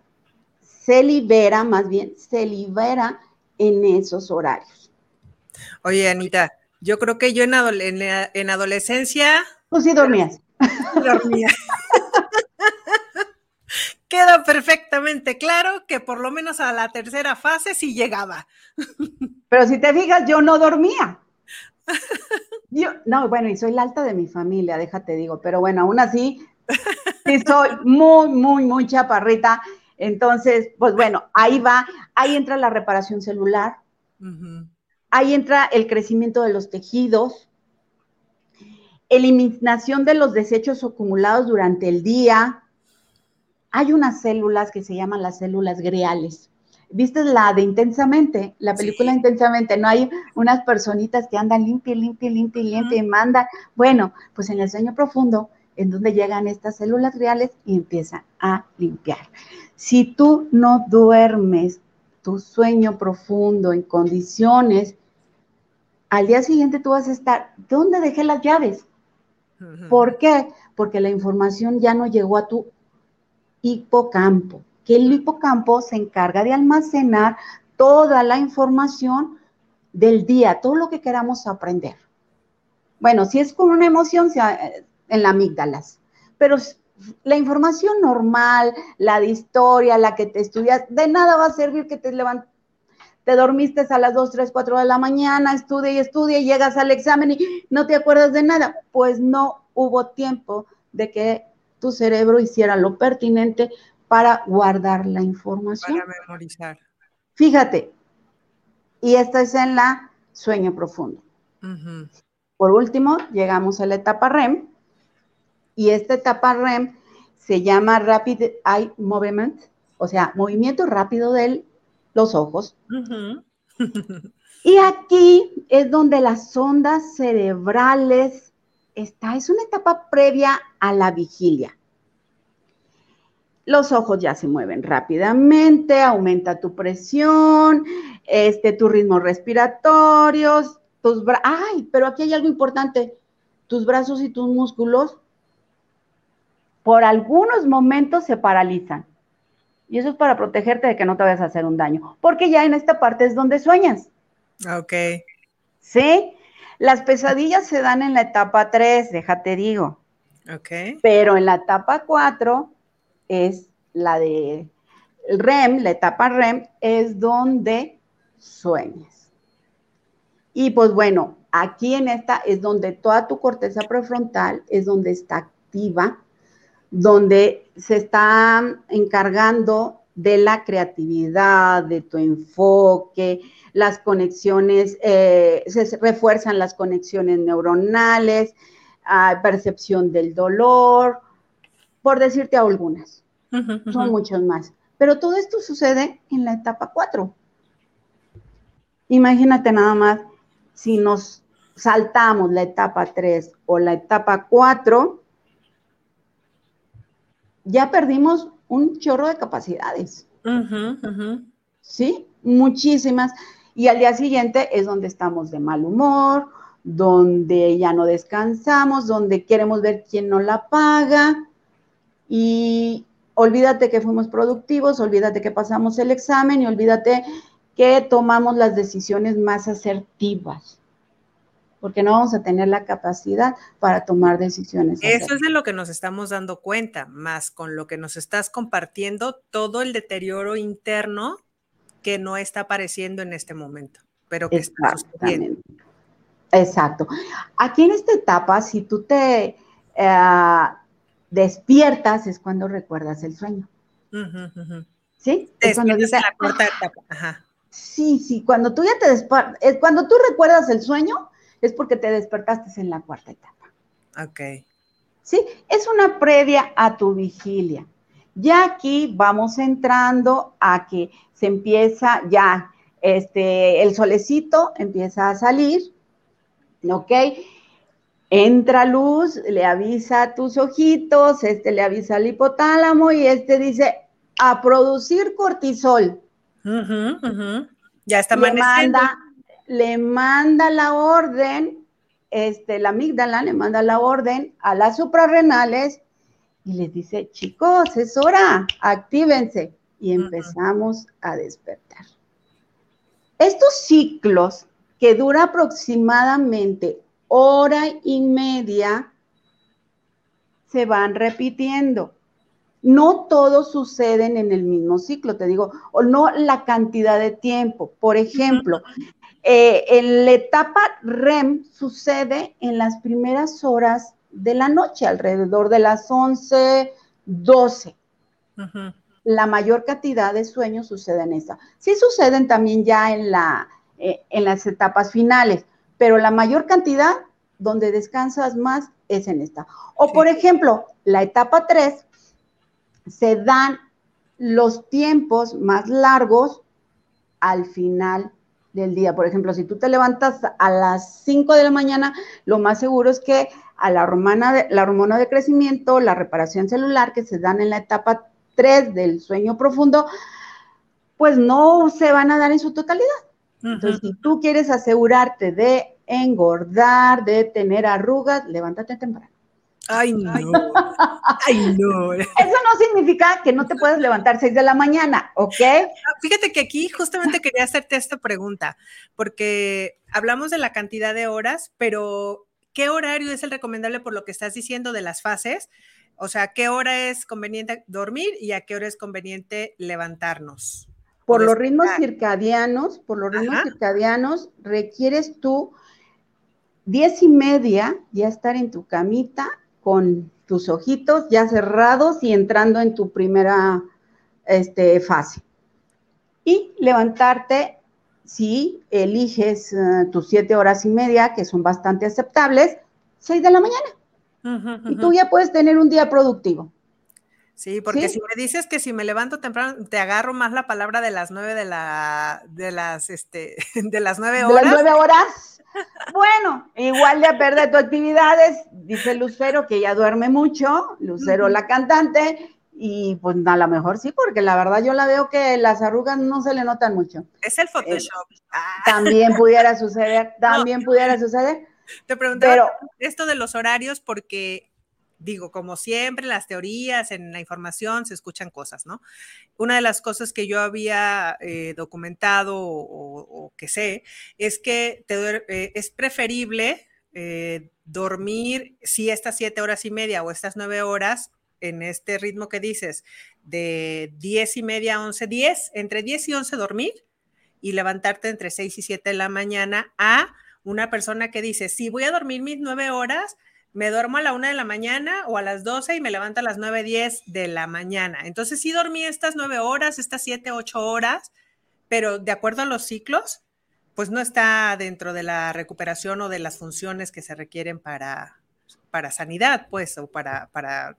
se libera, más bien, se libera en esos horarios. Oye, Anita, yo creo que yo en, adolescencia... Tú sí dormías. Dormía. Queda perfectamente claro que por lo menos a la tercera fase sí llegaba. Pero si te fijas, yo no dormía. Yo, no, bueno, y soy la alta de mi familia, déjate digo, pero bueno, aún así, sí soy muy, muy, muy chaparrita. Entonces, pues bueno, ahí va, ahí entra la reparación celular, ahí entra el crecimiento de los tejidos, eliminación de los desechos acumulados durante el día. Hay unas células que se llaman las células greales. ¿Viste la de Intensamente? La película Intensamente, ¿no? Hay unas personitas que andan limpia, limpia, limpia, limpia y mandan. Bueno, pues en el sueño profundo, en donde llegan estas células greales y empiezan a limpiar. Si tú no duermes tu sueño profundo en condiciones, al día siguiente tú vas a estar, ¿dónde dejé las llaves? ¿Por qué? Porque la información ya no llegó a tu hipocampo, que el hipocampo se encarga de almacenar toda la información del día, todo lo que queramos aprender. Bueno, si es con una emoción, eh, en la amígdalas, pero la información normal, la de historia, la que te estudias, de nada va a servir que te levantes te dormiste a las 2, 3, 4 de la mañana, estudia y estudia y llegas al examen y no te acuerdas de nada. Pues no hubo tiempo de que tu cerebro hiciera lo pertinente para guardar la información. Para memorizar. Fíjate, y esta es en la sueño profundo. Por último, llegamos a la etapa REM, y esta etapa REM se llama Rapid Eye Movement, o sea, movimiento rápido del los ojos. y aquí es donde las ondas cerebrales está, es una etapa previa a la vigilia. Los ojos ya se mueven rápidamente, aumenta tu presión, este, tus ritmos respiratorios, tus brazos. Ay, pero aquí hay algo importante. Tus brazos y tus músculos por algunos momentos se paralizan. Y eso es para protegerte de que no te vayas a hacer un daño, porque ya en esta parte es donde sueñas. Ok. ¿Sí? Las pesadillas se dan en la etapa 3, déjate digo. Ok. Pero en la etapa 4 es la de REM, la etapa REM es donde sueñas. Y pues bueno, aquí en esta es donde toda tu corteza prefrontal es donde está activa donde se está encargando de la creatividad, de tu enfoque, las conexiones, eh, se refuerzan las conexiones neuronales, percepción del dolor, por decirte algunas. Son muchos más. Pero todo esto sucede en la etapa 4. Imagínate nada más si nos saltamos la etapa 3 o la etapa 4, ya perdimos un chorro de capacidades. Sí, muchísimas. Y al día siguiente es donde estamos de mal humor, donde ya no descansamos, donde queremos ver quién no la paga. Y olvídate que fuimos productivos, olvídate que pasamos el examen y olvídate que tomamos las decisiones más asertivas porque no vamos a tener la capacidad para tomar decisiones. Eso es de lo que nos estamos dando cuenta, más con lo que nos estás compartiendo, todo el deterioro interno que no está apareciendo en este momento, pero que está sucediendo. Exacto. Aquí en esta etapa, si tú te eh, despiertas, es cuando recuerdas el sueño. ¿Sí? es cuando dices, la corta etapa. Ajá Sí, sí, cuando tú ya te despertas, eh, cuando tú recuerdas el sueño, es porque te despertaste en la cuarta etapa. Ok. ¿Sí? Es una previa a tu vigilia. Ya aquí vamos entrando a que se empieza ya, este, el solecito empieza a salir, ¿ok? Entra luz, le avisa a tus ojitos, este le avisa al hipotálamo y este dice a producir cortisol. Ya está le manda, le manda la orden, este, la amígdala le manda la orden a las suprarrenales y les dice, chicos, es hora, actívense. Y empezamos a despertar. Estos ciclos que dura aproximadamente hora y media se van repitiendo. No todos suceden en el mismo ciclo, te digo, o no la cantidad de tiempo. Por ejemplo, eh, en la etapa REM sucede en las primeras horas de la noche, alrededor de las 11, 12. La mayor cantidad de sueños sucede en esa. Sí suceden también ya en, la, eh, en las etapas finales, pero la mayor cantidad donde descansas más es en esta. O por ejemplo, la etapa 3 se dan los tiempos más largos al final del día. Por ejemplo, si tú te levantas a las 5 de la mañana, lo más seguro es que a la hormona de, la hormona de crecimiento, la reparación celular que se dan en la etapa 3 del sueño profundo, pues no se van a dar en su totalidad. Entonces, si tú quieres asegurarte de engordar, de tener arrugas, levántate temprano. Ay, no. Ay, no. Eso no significa que no te puedes levantar 6 de la mañana, ¿ok? Ah, fíjate que aquí justamente quería hacerte esta pregunta, porque hablamos de la cantidad de horas, pero ¿qué horario es el recomendable por lo que estás diciendo de las fases? O sea, ¿qué hora es conveniente dormir y a qué hora es conveniente levantarnos? Por los ritmos circadianos, por los ritmos circadianos, requieres tú diez y media ya estar en tu camita con tus ojitos ya cerrados y entrando en tu primera este, fase. Y levantarte si eliges eh, tus siete horas y media, que son bastante aceptables, seis de la mañana. Y tú ya puedes tener un día productivo. Sí, porque si me dices que si me levanto temprano, te agarro más la palabra de las nueve de la, de las, este, de las nueve horas. De las nueve horas. Bueno, igual de perder tus actividades, dice Lucero que ella duerme mucho, Lucero la cantante, y pues a lo mejor sí, porque la verdad yo la veo que las arrugas no se le notan mucho. Es el Photoshop. Ah. También pudiera suceder, también pudiera suceder. Te preguntaba esto de los horarios porque digo, como siempre, las teorías, en la información se escuchan cosas, ¿no? Una de las cosas que yo había eh, documentado o, que sé es que eh, es preferible eh, dormir, si estas siete horas y media o estas nueve horas, en este ritmo que dices, de diez y media a once, diez, entre diez y once dormir y levantarte entre seis y siete de la mañana a una persona que dice, si voy a dormir mis nueve horas, me duermo a la una de la mañana o a las 12 y me levanto a las 9, 10 de la mañana. Entonces sí dormí estas nueve horas, estas siete, ocho horas, pero de acuerdo a los ciclos, pues no está dentro de la recuperación o de las funciones que se requieren para, para sanidad, pues, o para... para...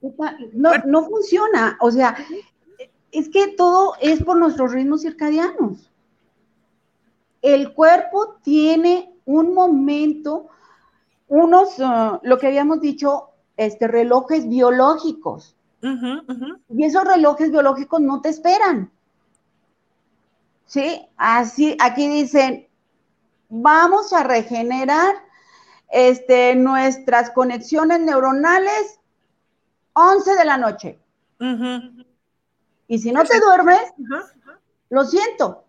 No, no funciona, o sea, es que todo es por nuestros ritmos circadianos. El cuerpo tiene un momento unos, uh, lo que habíamos dicho, este, relojes biológicos. Y esos relojes biológicos no te esperan. ¿Sí? Así, aquí dicen, vamos a regenerar este, nuestras conexiones neuronales 11 de la noche. Y si no te duermes, lo siento,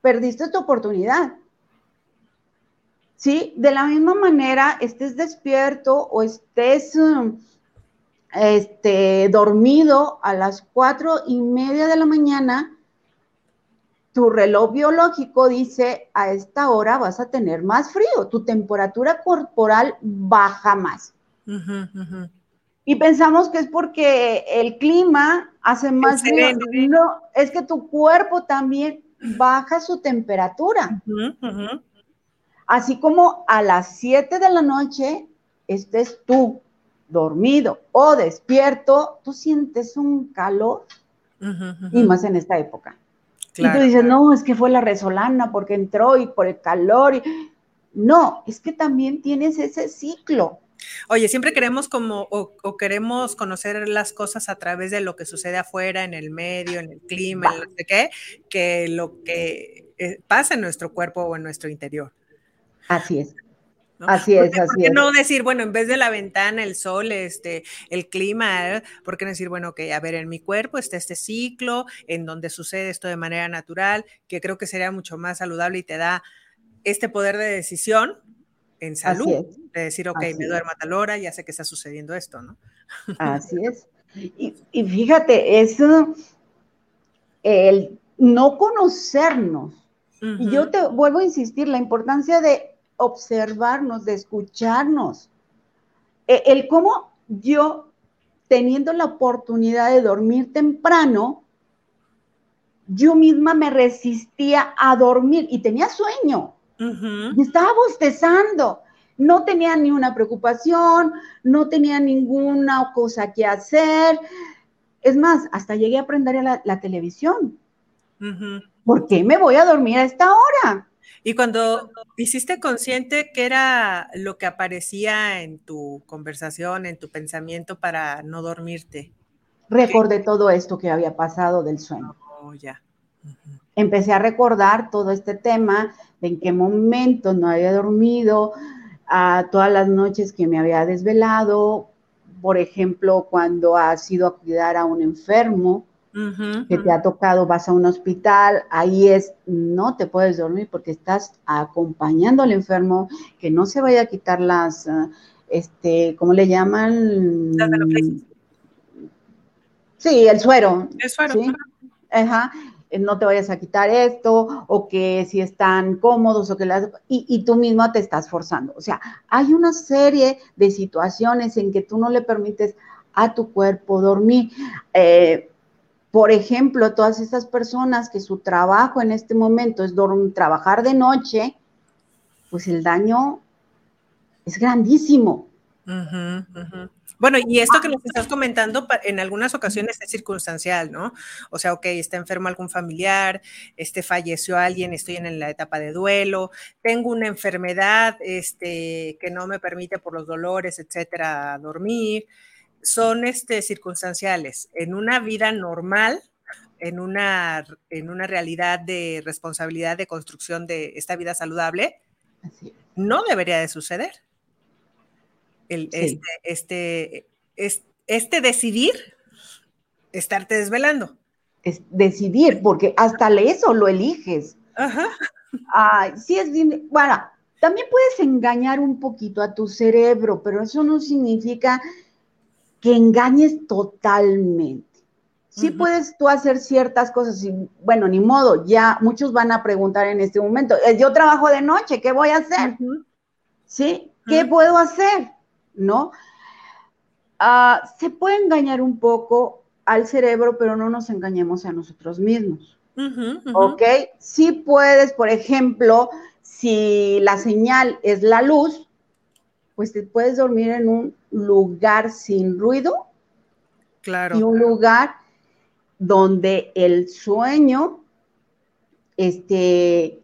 perdiste tu oportunidad. ¿sí? De la misma manera, estés despierto o estés um, este, dormido a las cuatro y media de la mañana, tu reloj biológico dice a esta hora vas a tener más frío, tu temperatura corporal baja más. Y pensamos que es porque el clima hace más frío. No, es que tu cuerpo también baja su temperatura. Así como a las 7 de la noche estés tú dormido o despierto, tú sientes un calor y más en esta época. Y tú dices, no, es que fue la resolana porque entró y por el calor. No, es que también tienes ese ciclo. Oye, siempre queremos como, o, queremos conocer las cosas a través de lo que sucede afuera, en el medio, en el clima, en no sé qué, que lo que eh, pasa en nuestro cuerpo o en nuestro interior. Así es. Así es, así ¿por qué no decir, bueno, en vez de la ventana, el sol, este, el clima, ¿por qué no decir, bueno, que a ver, en mi cuerpo está este ciclo en donde sucede esto de manera natural, que creo que sería mucho más saludable y te da este poder de decisión en salud, de decir, ok, me duermo a tal hora, ya sé que está sucediendo esto, ¿no? Así es. Y, fíjate, eso, el no conocernos, y yo te vuelvo a insistir, la importancia de observarnos, de escucharnos, e, el cómo yo, teniendo la oportunidad de dormir temprano, yo misma me resistía a dormir y tenía sueño. Y estaba bostezando. No tenía ni una preocupación, no tenía ninguna cosa que hacer. Es más, hasta llegué a prender la, televisión. ¿Por qué me voy a dormir a esta hora? Y cuando hiciste consciente qué era lo que aparecía en tu conversación, en tu pensamiento para no dormirte. Recordé todo esto que había pasado del sueño. Oh, ya. Empecé a recordar todo este tema de en qué momento no había dormido, a todas las noches que me había desvelado, por ejemplo, cuando has ido a cuidar a un enfermo, que te ha tocado, vas a un hospital, ahí es, no te puedes dormir porque estás acompañando al enfermo, que no se vaya a quitar las, ah, este, ¿cómo le llaman? Sí, el suero. El suero. Ajá. Eh, no te vayas a quitar esto, o que si están cómodos, o que las, y, tú misma te estás forzando. O sea, hay una serie de situaciones en que tú no le permites a tu cuerpo dormir. Eh, por ejemplo, todas estas personas que su trabajo en este momento es trabajar de noche, pues el daño es grandísimo. Bueno, y esto que nos estás comentando en algunas ocasiones es circunstancial, ¿no? O sea, ok, está enfermo algún familiar, este falleció alguien, estoy en la etapa de duelo, tengo una enfermedad este, que no me permite por los dolores, etcétera, dormir son este, circunstanciales. En una vida normal, en una, en una realidad de responsabilidad de construcción de esta vida saludable, no debería de suceder. este, este, este, decidir estarte desvelando. Es decidir, porque hasta eso lo eliges. Ajá. Ay, sí es bien, bueno, también puedes engañar un poquito a tu cerebro, pero eso no significa que engañes totalmente. Sí puedes tú hacer ciertas cosas y bueno, ni modo, ya muchos van a preguntar en este momento, eh, yo trabajo de noche, ¿qué voy a hacer? ¿Sí? ¿Qué puedo hacer? ¿No? Ah, se puede engañar un poco al cerebro, pero no nos engañemos a nosotros mismos. ¿Ok? Sí puedes, por ejemplo, si la señal es la luz, pues te puedes dormir en un lugar sin ruido. Claro. Y un lugar donde el sueño, este,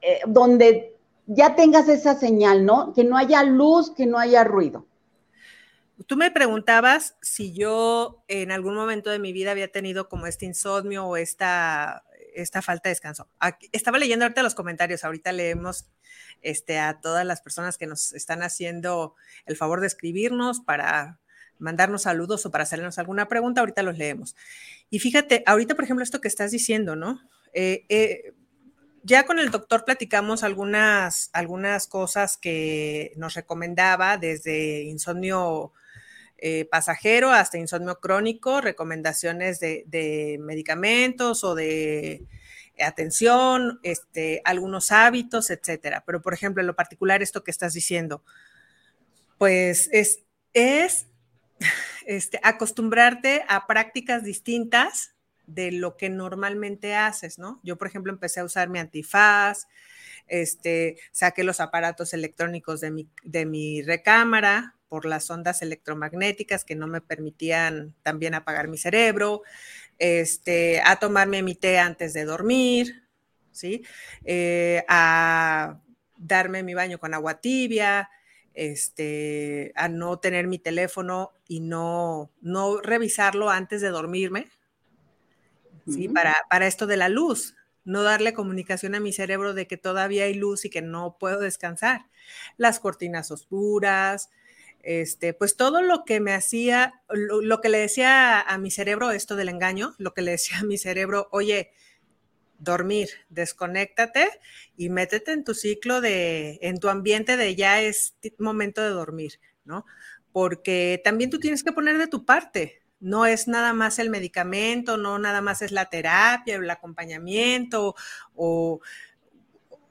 eh, donde ya tengas esa señal, ¿no? Que no haya luz, que no haya ruido. Tú me preguntabas si yo en algún momento de mi vida había tenido como este insomnio o esta, esta falta de descanso. estaba leyendo ahorita los comentarios, ahorita leemos este, a todas las personas que nos están haciendo el favor de escribirnos para mandarnos saludos o para hacernos alguna pregunta, ahorita los leemos. Y fíjate, ahorita, por ejemplo, esto que estás diciendo, ¿no? Eh, eh, ya con el doctor platicamos algunas, algunas cosas que nos recomendaba desde insomnio eh, pasajero hasta insomnio crónico, recomendaciones de medicamentos o de atención, este, algunos hábitos, etcétera. Pero, por ejemplo, en lo particular, esto que estás diciendo, pues es, es este, acostumbrarte a prácticas distintas de lo que normalmente haces, ¿no? Yo, por ejemplo, empecé a usar mi antifaz, este, saqué los aparatos electrónicos de mi, de mi recámara por las ondas electromagnéticas que no me permitían también apagar mi cerebro, este, a tomarme mi té antes de dormir, ¿sí? Eh, a darme mi baño con agua tibia, este, a no tener mi teléfono y no, no revisarlo antes de dormirme, ¿sí? Para, para esto de la luz, no darle comunicación a mi cerebro de que todavía hay luz y que no puedo descansar. Las cortinas oscuras, este, pues todo lo que me hacía, lo, que le decía a mi cerebro, esto del engaño, lo que le decía a mi cerebro, oye, dormir, desconéctate y métete en tu ciclo de, en tu ambiente de ya es momento de dormir, ¿no? Porque también tú tienes que poner de tu parte, no es nada más el medicamento, no nada más es la terapia, el acompañamiento o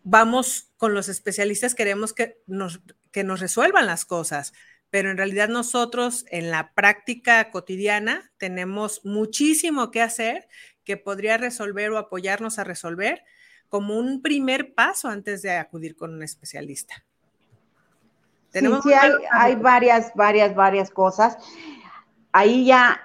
vamos con los especialistas, queremos que nos, que nos resuelvan las cosas, pero en realidad nosotros en la práctica cotidiana tenemos muchísimo que hacer que podría resolver o apoyarnos a resolver como un primer paso antes de acudir con un especialista. sí, sí hay, hay varias, varias, varias cosas ahí ya,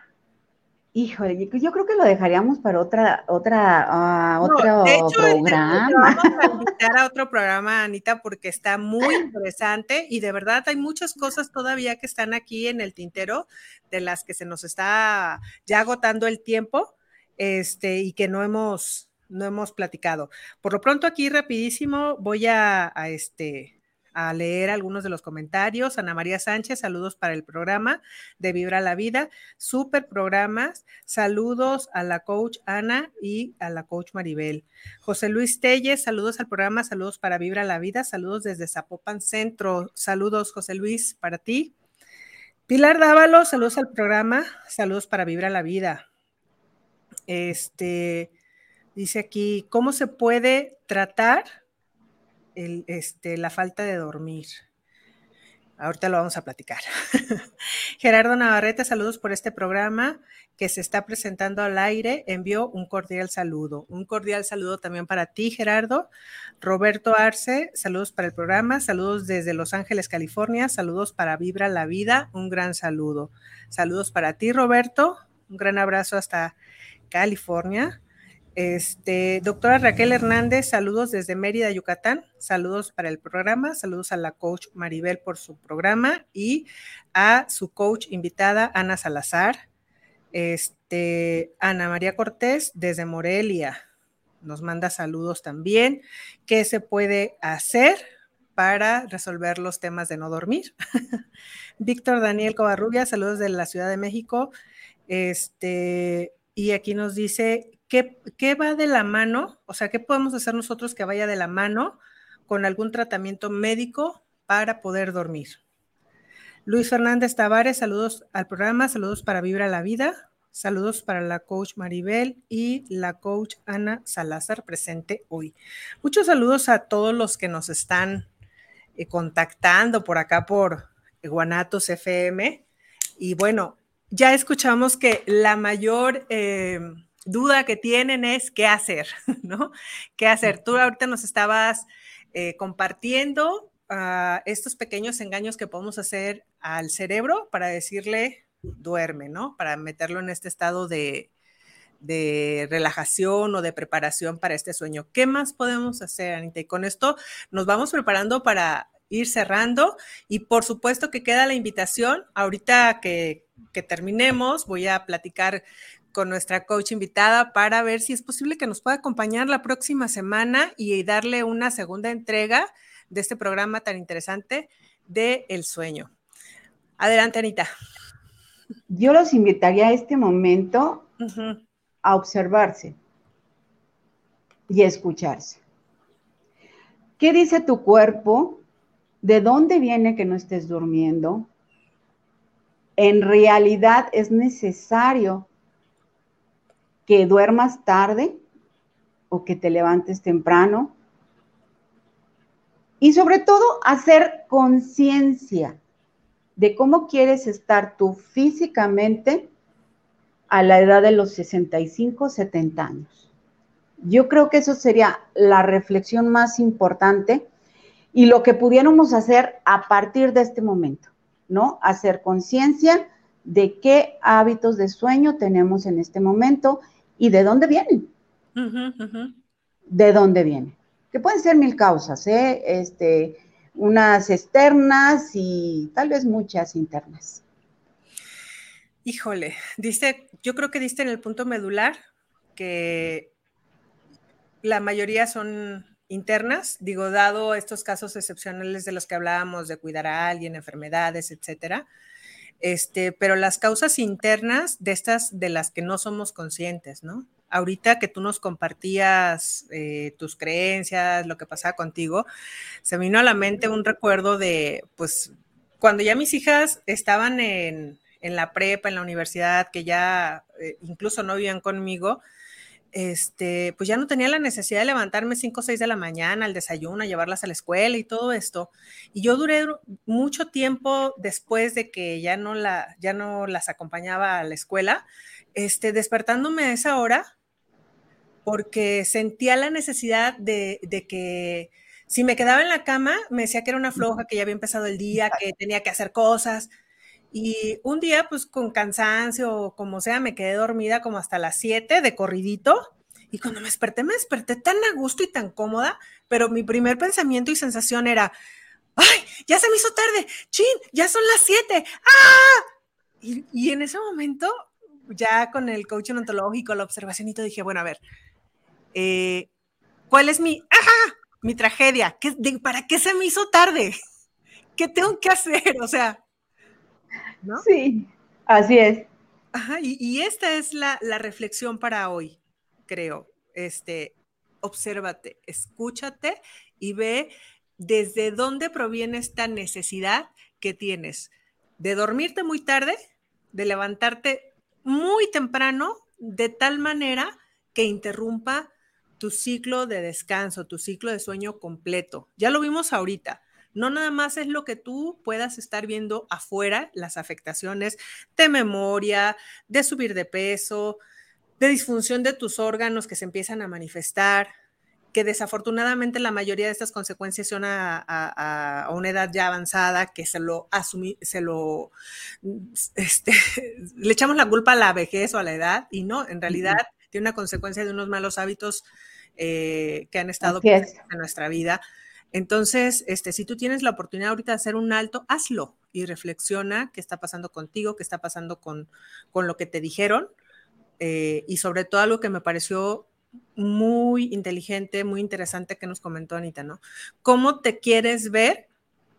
híjole, yo creo que lo dejaríamos para otra, otra, uh, otro de hecho, programa. Vamos a invitar a otro programa, Anita, porque está muy interesante y de verdad hay muchas cosas todavía que están aquí en el tintero de las que se nos está ya agotando el tiempo, este, y que no hemos, no hemos platicado. Por lo pronto aquí rapidísimo voy a, a este, a leer algunos de los comentarios. Ana María Sánchez, saludos para el programa de Vibra la Vida. Super programas. Saludos a la coach Ana y a la coach Maribel. José Luis Telles, saludos al programa, saludos para Vibra la Vida, saludos desde Zapopan Centro. Saludos, José Luis, para ti. Pilar Dávalo, saludos al programa, saludos para Vibra la Vida. Este, dice aquí, ¿cómo se puede tratar? Este, la falta de dormir. Ahorita lo vamos a platicar. Gerardo Navarrete, saludos por este programa que se está presentando al aire. Envió un cordial saludo. Un cordial saludo también para ti, Gerardo. Roberto Arce, saludos para el programa. Saludos desde Los Ángeles, California. Saludos para Vibra la Vida. Un gran saludo. Saludos para ti, Roberto. Un gran abrazo hasta California. Este, doctora Raquel Hernández, saludos desde Mérida, Yucatán. Saludos para el programa. Saludos a la coach Maribel por su programa y a su coach invitada, Ana Salazar. Este, Ana María Cortés desde Morelia nos manda saludos también. ¿Qué se puede hacer para resolver los temas de no dormir? Víctor Daniel Covarrubia, saludos de la Ciudad de México. Este, y aquí nos dice ¿Qué, va de la mano? O sea, ¿qué podemos hacer nosotros que vaya de la mano con algún tratamiento médico para poder dormir? Luis Fernández Tavares, saludos al programa, saludos para Vibra la Vida, saludos para la coach Maribel y la coach Ana Salazar presente hoy. Muchos saludos a todos los que nos están eh, contactando por acá por Guanatos FM. Y bueno, ya escuchamos que la mayor... Eh, duda que tienen es qué hacer, ¿no? ¿Qué hacer? Tú ahorita nos estabas eh, compartiendo ah, estos pequeños engaños que podemos hacer al cerebro para decirle duerme, ¿no? Para meterlo en este estado de, de relajación o de preparación para este sueño. ¿Qué más podemos hacer, Anita? Y con esto nos vamos preparando para ir cerrando y por supuesto que queda la invitación. Ahorita que, que terminemos, voy a platicar con nuestra coach invitada para ver si es posible que nos pueda acompañar la próxima semana y darle una segunda entrega de este programa tan interesante de El Sueño. Adelante, Anita. Yo los invitaría a este momento a observarse y escucharse. ¿Qué dice tu cuerpo? ¿De dónde viene que no estés durmiendo? En realidad es necesario que duermas tarde o que te levantes temprano. Y sobre todo, hacer conciencia de cómo quieres estar tú físicamente a la edad de los 65, 70 años. Yo creo que eso sería la reflexión más importante y lo que pudiéramos hacer a partir de este momento, ¿no? Hacer conciencia de qué hábitos de sueño tenemos en este momento y de dónde vienen. De dónde vienen. Que pueden ser mil causas, ¿eh? Este, unas externas y tal vez muchas internas. Híjole, dice, yo creo que diste en el punto medular que la mayoría son internas, digo, dado estos casos excepcionales de los que hablábamos, de cuidar a alguien, enfermedades, etcétera, este, pero las causas internas de estas de las que no somos conscientes, ¿no? Ahorita que tú nos compartías eh, tus creencias, lo que pasaba contigo, se vino a la mente un recuerdo de, pues, cuando ya mis hijas estaban en, en la prepa, en la universidad, que ya eh, incluso no vivían conmigo, este, pues ya no tenía la necesidad de levantarme 5 o 6 de la mañana al desayuno, a llevarlas a la escuela y todo esto. Y yo duré mucho tiempo después de que ya no, la, ya no las acompañaba a la escuela, este, despertándome a esa hora porque sentía la necesidad de, de que si me quedaba en la cama, me decía que era una floja, que ya había empezado el día, que tenía que hacer cosas. Y un día, pues con cansancio o como sea, me quedé dormida como hasta las 7 de corridito. Y cuando me desperté, me desperté tan a gusto y tan cómoda, pero mi primer pensamiento y sensación era, ¡ay, ya se me hizo tarde! ¡Chin, ya son las 7! ¡Ah! Y, en ese momento, ya con el coaching ontológico, la observación y todo, dije, bueno, a ver, eh, ¿cuál es mi, ajá, mi tragedia? ¿Qué, ¿Para qué se me hizo tarde? ¿Qué tengo que hacer? O sea, Sí, así es. Ajá, y, esta es la, reflexión para hoy, creo. Este, obsérvate, escúchate y ve desde dónde proviene esta necesidad que tienes de dormirte muy tarde, de levantarte muy temprano, de tal manera que interrumpa tu ciclo de descanso, tu ciclo de sueño completo. Ya lo vimos ahorita. No nada más es lo que tú puedas estar viendo afuera, las afectaciones de memoria, de subir de peso, de disfunción de tus órganos que se empiezan a manifestar, que desafortunadamente la mayoría de estas consecuencias son a, una edad ya avanzada, que se lo asumí, se lo, este, le echamos la culpa a la vejez o a la edad, y no, en realidad tiene una consecuencia de unos malos hábitos eh, que han estado en nuestra vida. Entonces, este, si tú tienes la oportunidad ahorita de hacer un alto, hazlo y reflexiona qué está pasando contigo, qué está pasando con, con lo que te dijeron eh, y sobre todo algo que me pareció muy inteligente, muy interesante que nos comentó Anita, ¿no? ¿Cómo te quieres ver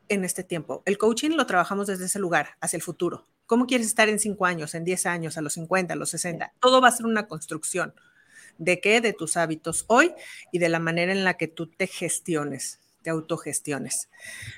en este tiempo? El coaching lo trabajamos desde ese lugar, hacia el futuro. ¿Cómo quieres estar en cinco años, en diez años, a los 50, a los 60? Todo va a ser una construcción. ¿De qué? De tus hábitos hoy y de la manera en la que tú te gestiones de autogestiones.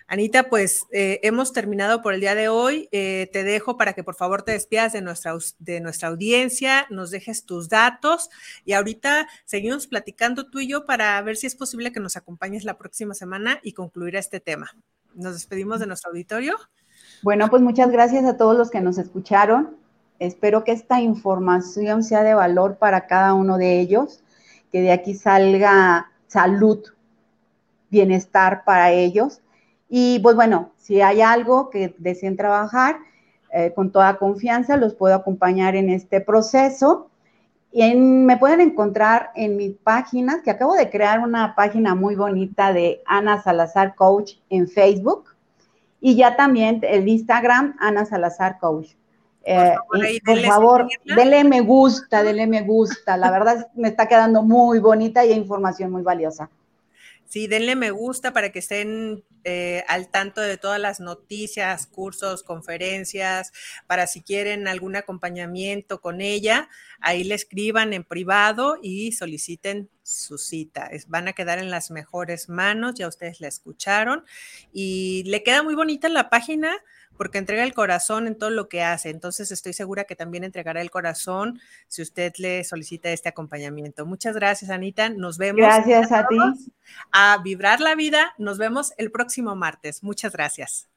Anita, pues eh, hemos terminado por el día de hoy. Eh, te dejo para que por favor te despidas de nuestra, de nuestra audiencia, nos dejes tus datos y ahorita seguimos platicando tú y yo para ver si es posible que nos acompañes la próxima semana y concluir este tema. Nos despedimos de nuestro auditorio. Bueno, pues muchas gracias a todos los que nos escucharon. Espero que esta información sea de valor para cada uno de ellos, que de aquí salga salud bienestar para ellos. Y pues bueno, si hay algo que deseen trabajar, eh, con toda confianza los puedo acompañar en este proceso. Y me pueden encontrar en mi página, que acabo de crear una página muy bonita de Ana Salazar Coach en Facebook. Y ya también el Instagram, Ana Salazar Coach. por favor, eh, denle me gusta, denle me gusta. La verdad me está quedando muy bonita y hay información muy valiosa. Sí, denle me gusta para que estén eh, al tanto de todas las noticias, cursos, conferencias, para si quieren algún acompañamiento con ella, ahí le escriban en privado y soliciten su cita. van a quedar en las mejores manos, ya ustedes la escucharon y le queda muy bonita la página porque entrega el corazón en todo lo que hace. Entonces estoy segura que también entregará el corazón si usted le solicita este acompañamiento. Muchas gracias, Anita. Nos vemos. Gracias a, ti. A vibrar la vida. Nos vemos el próximo martes. Muchas gracias.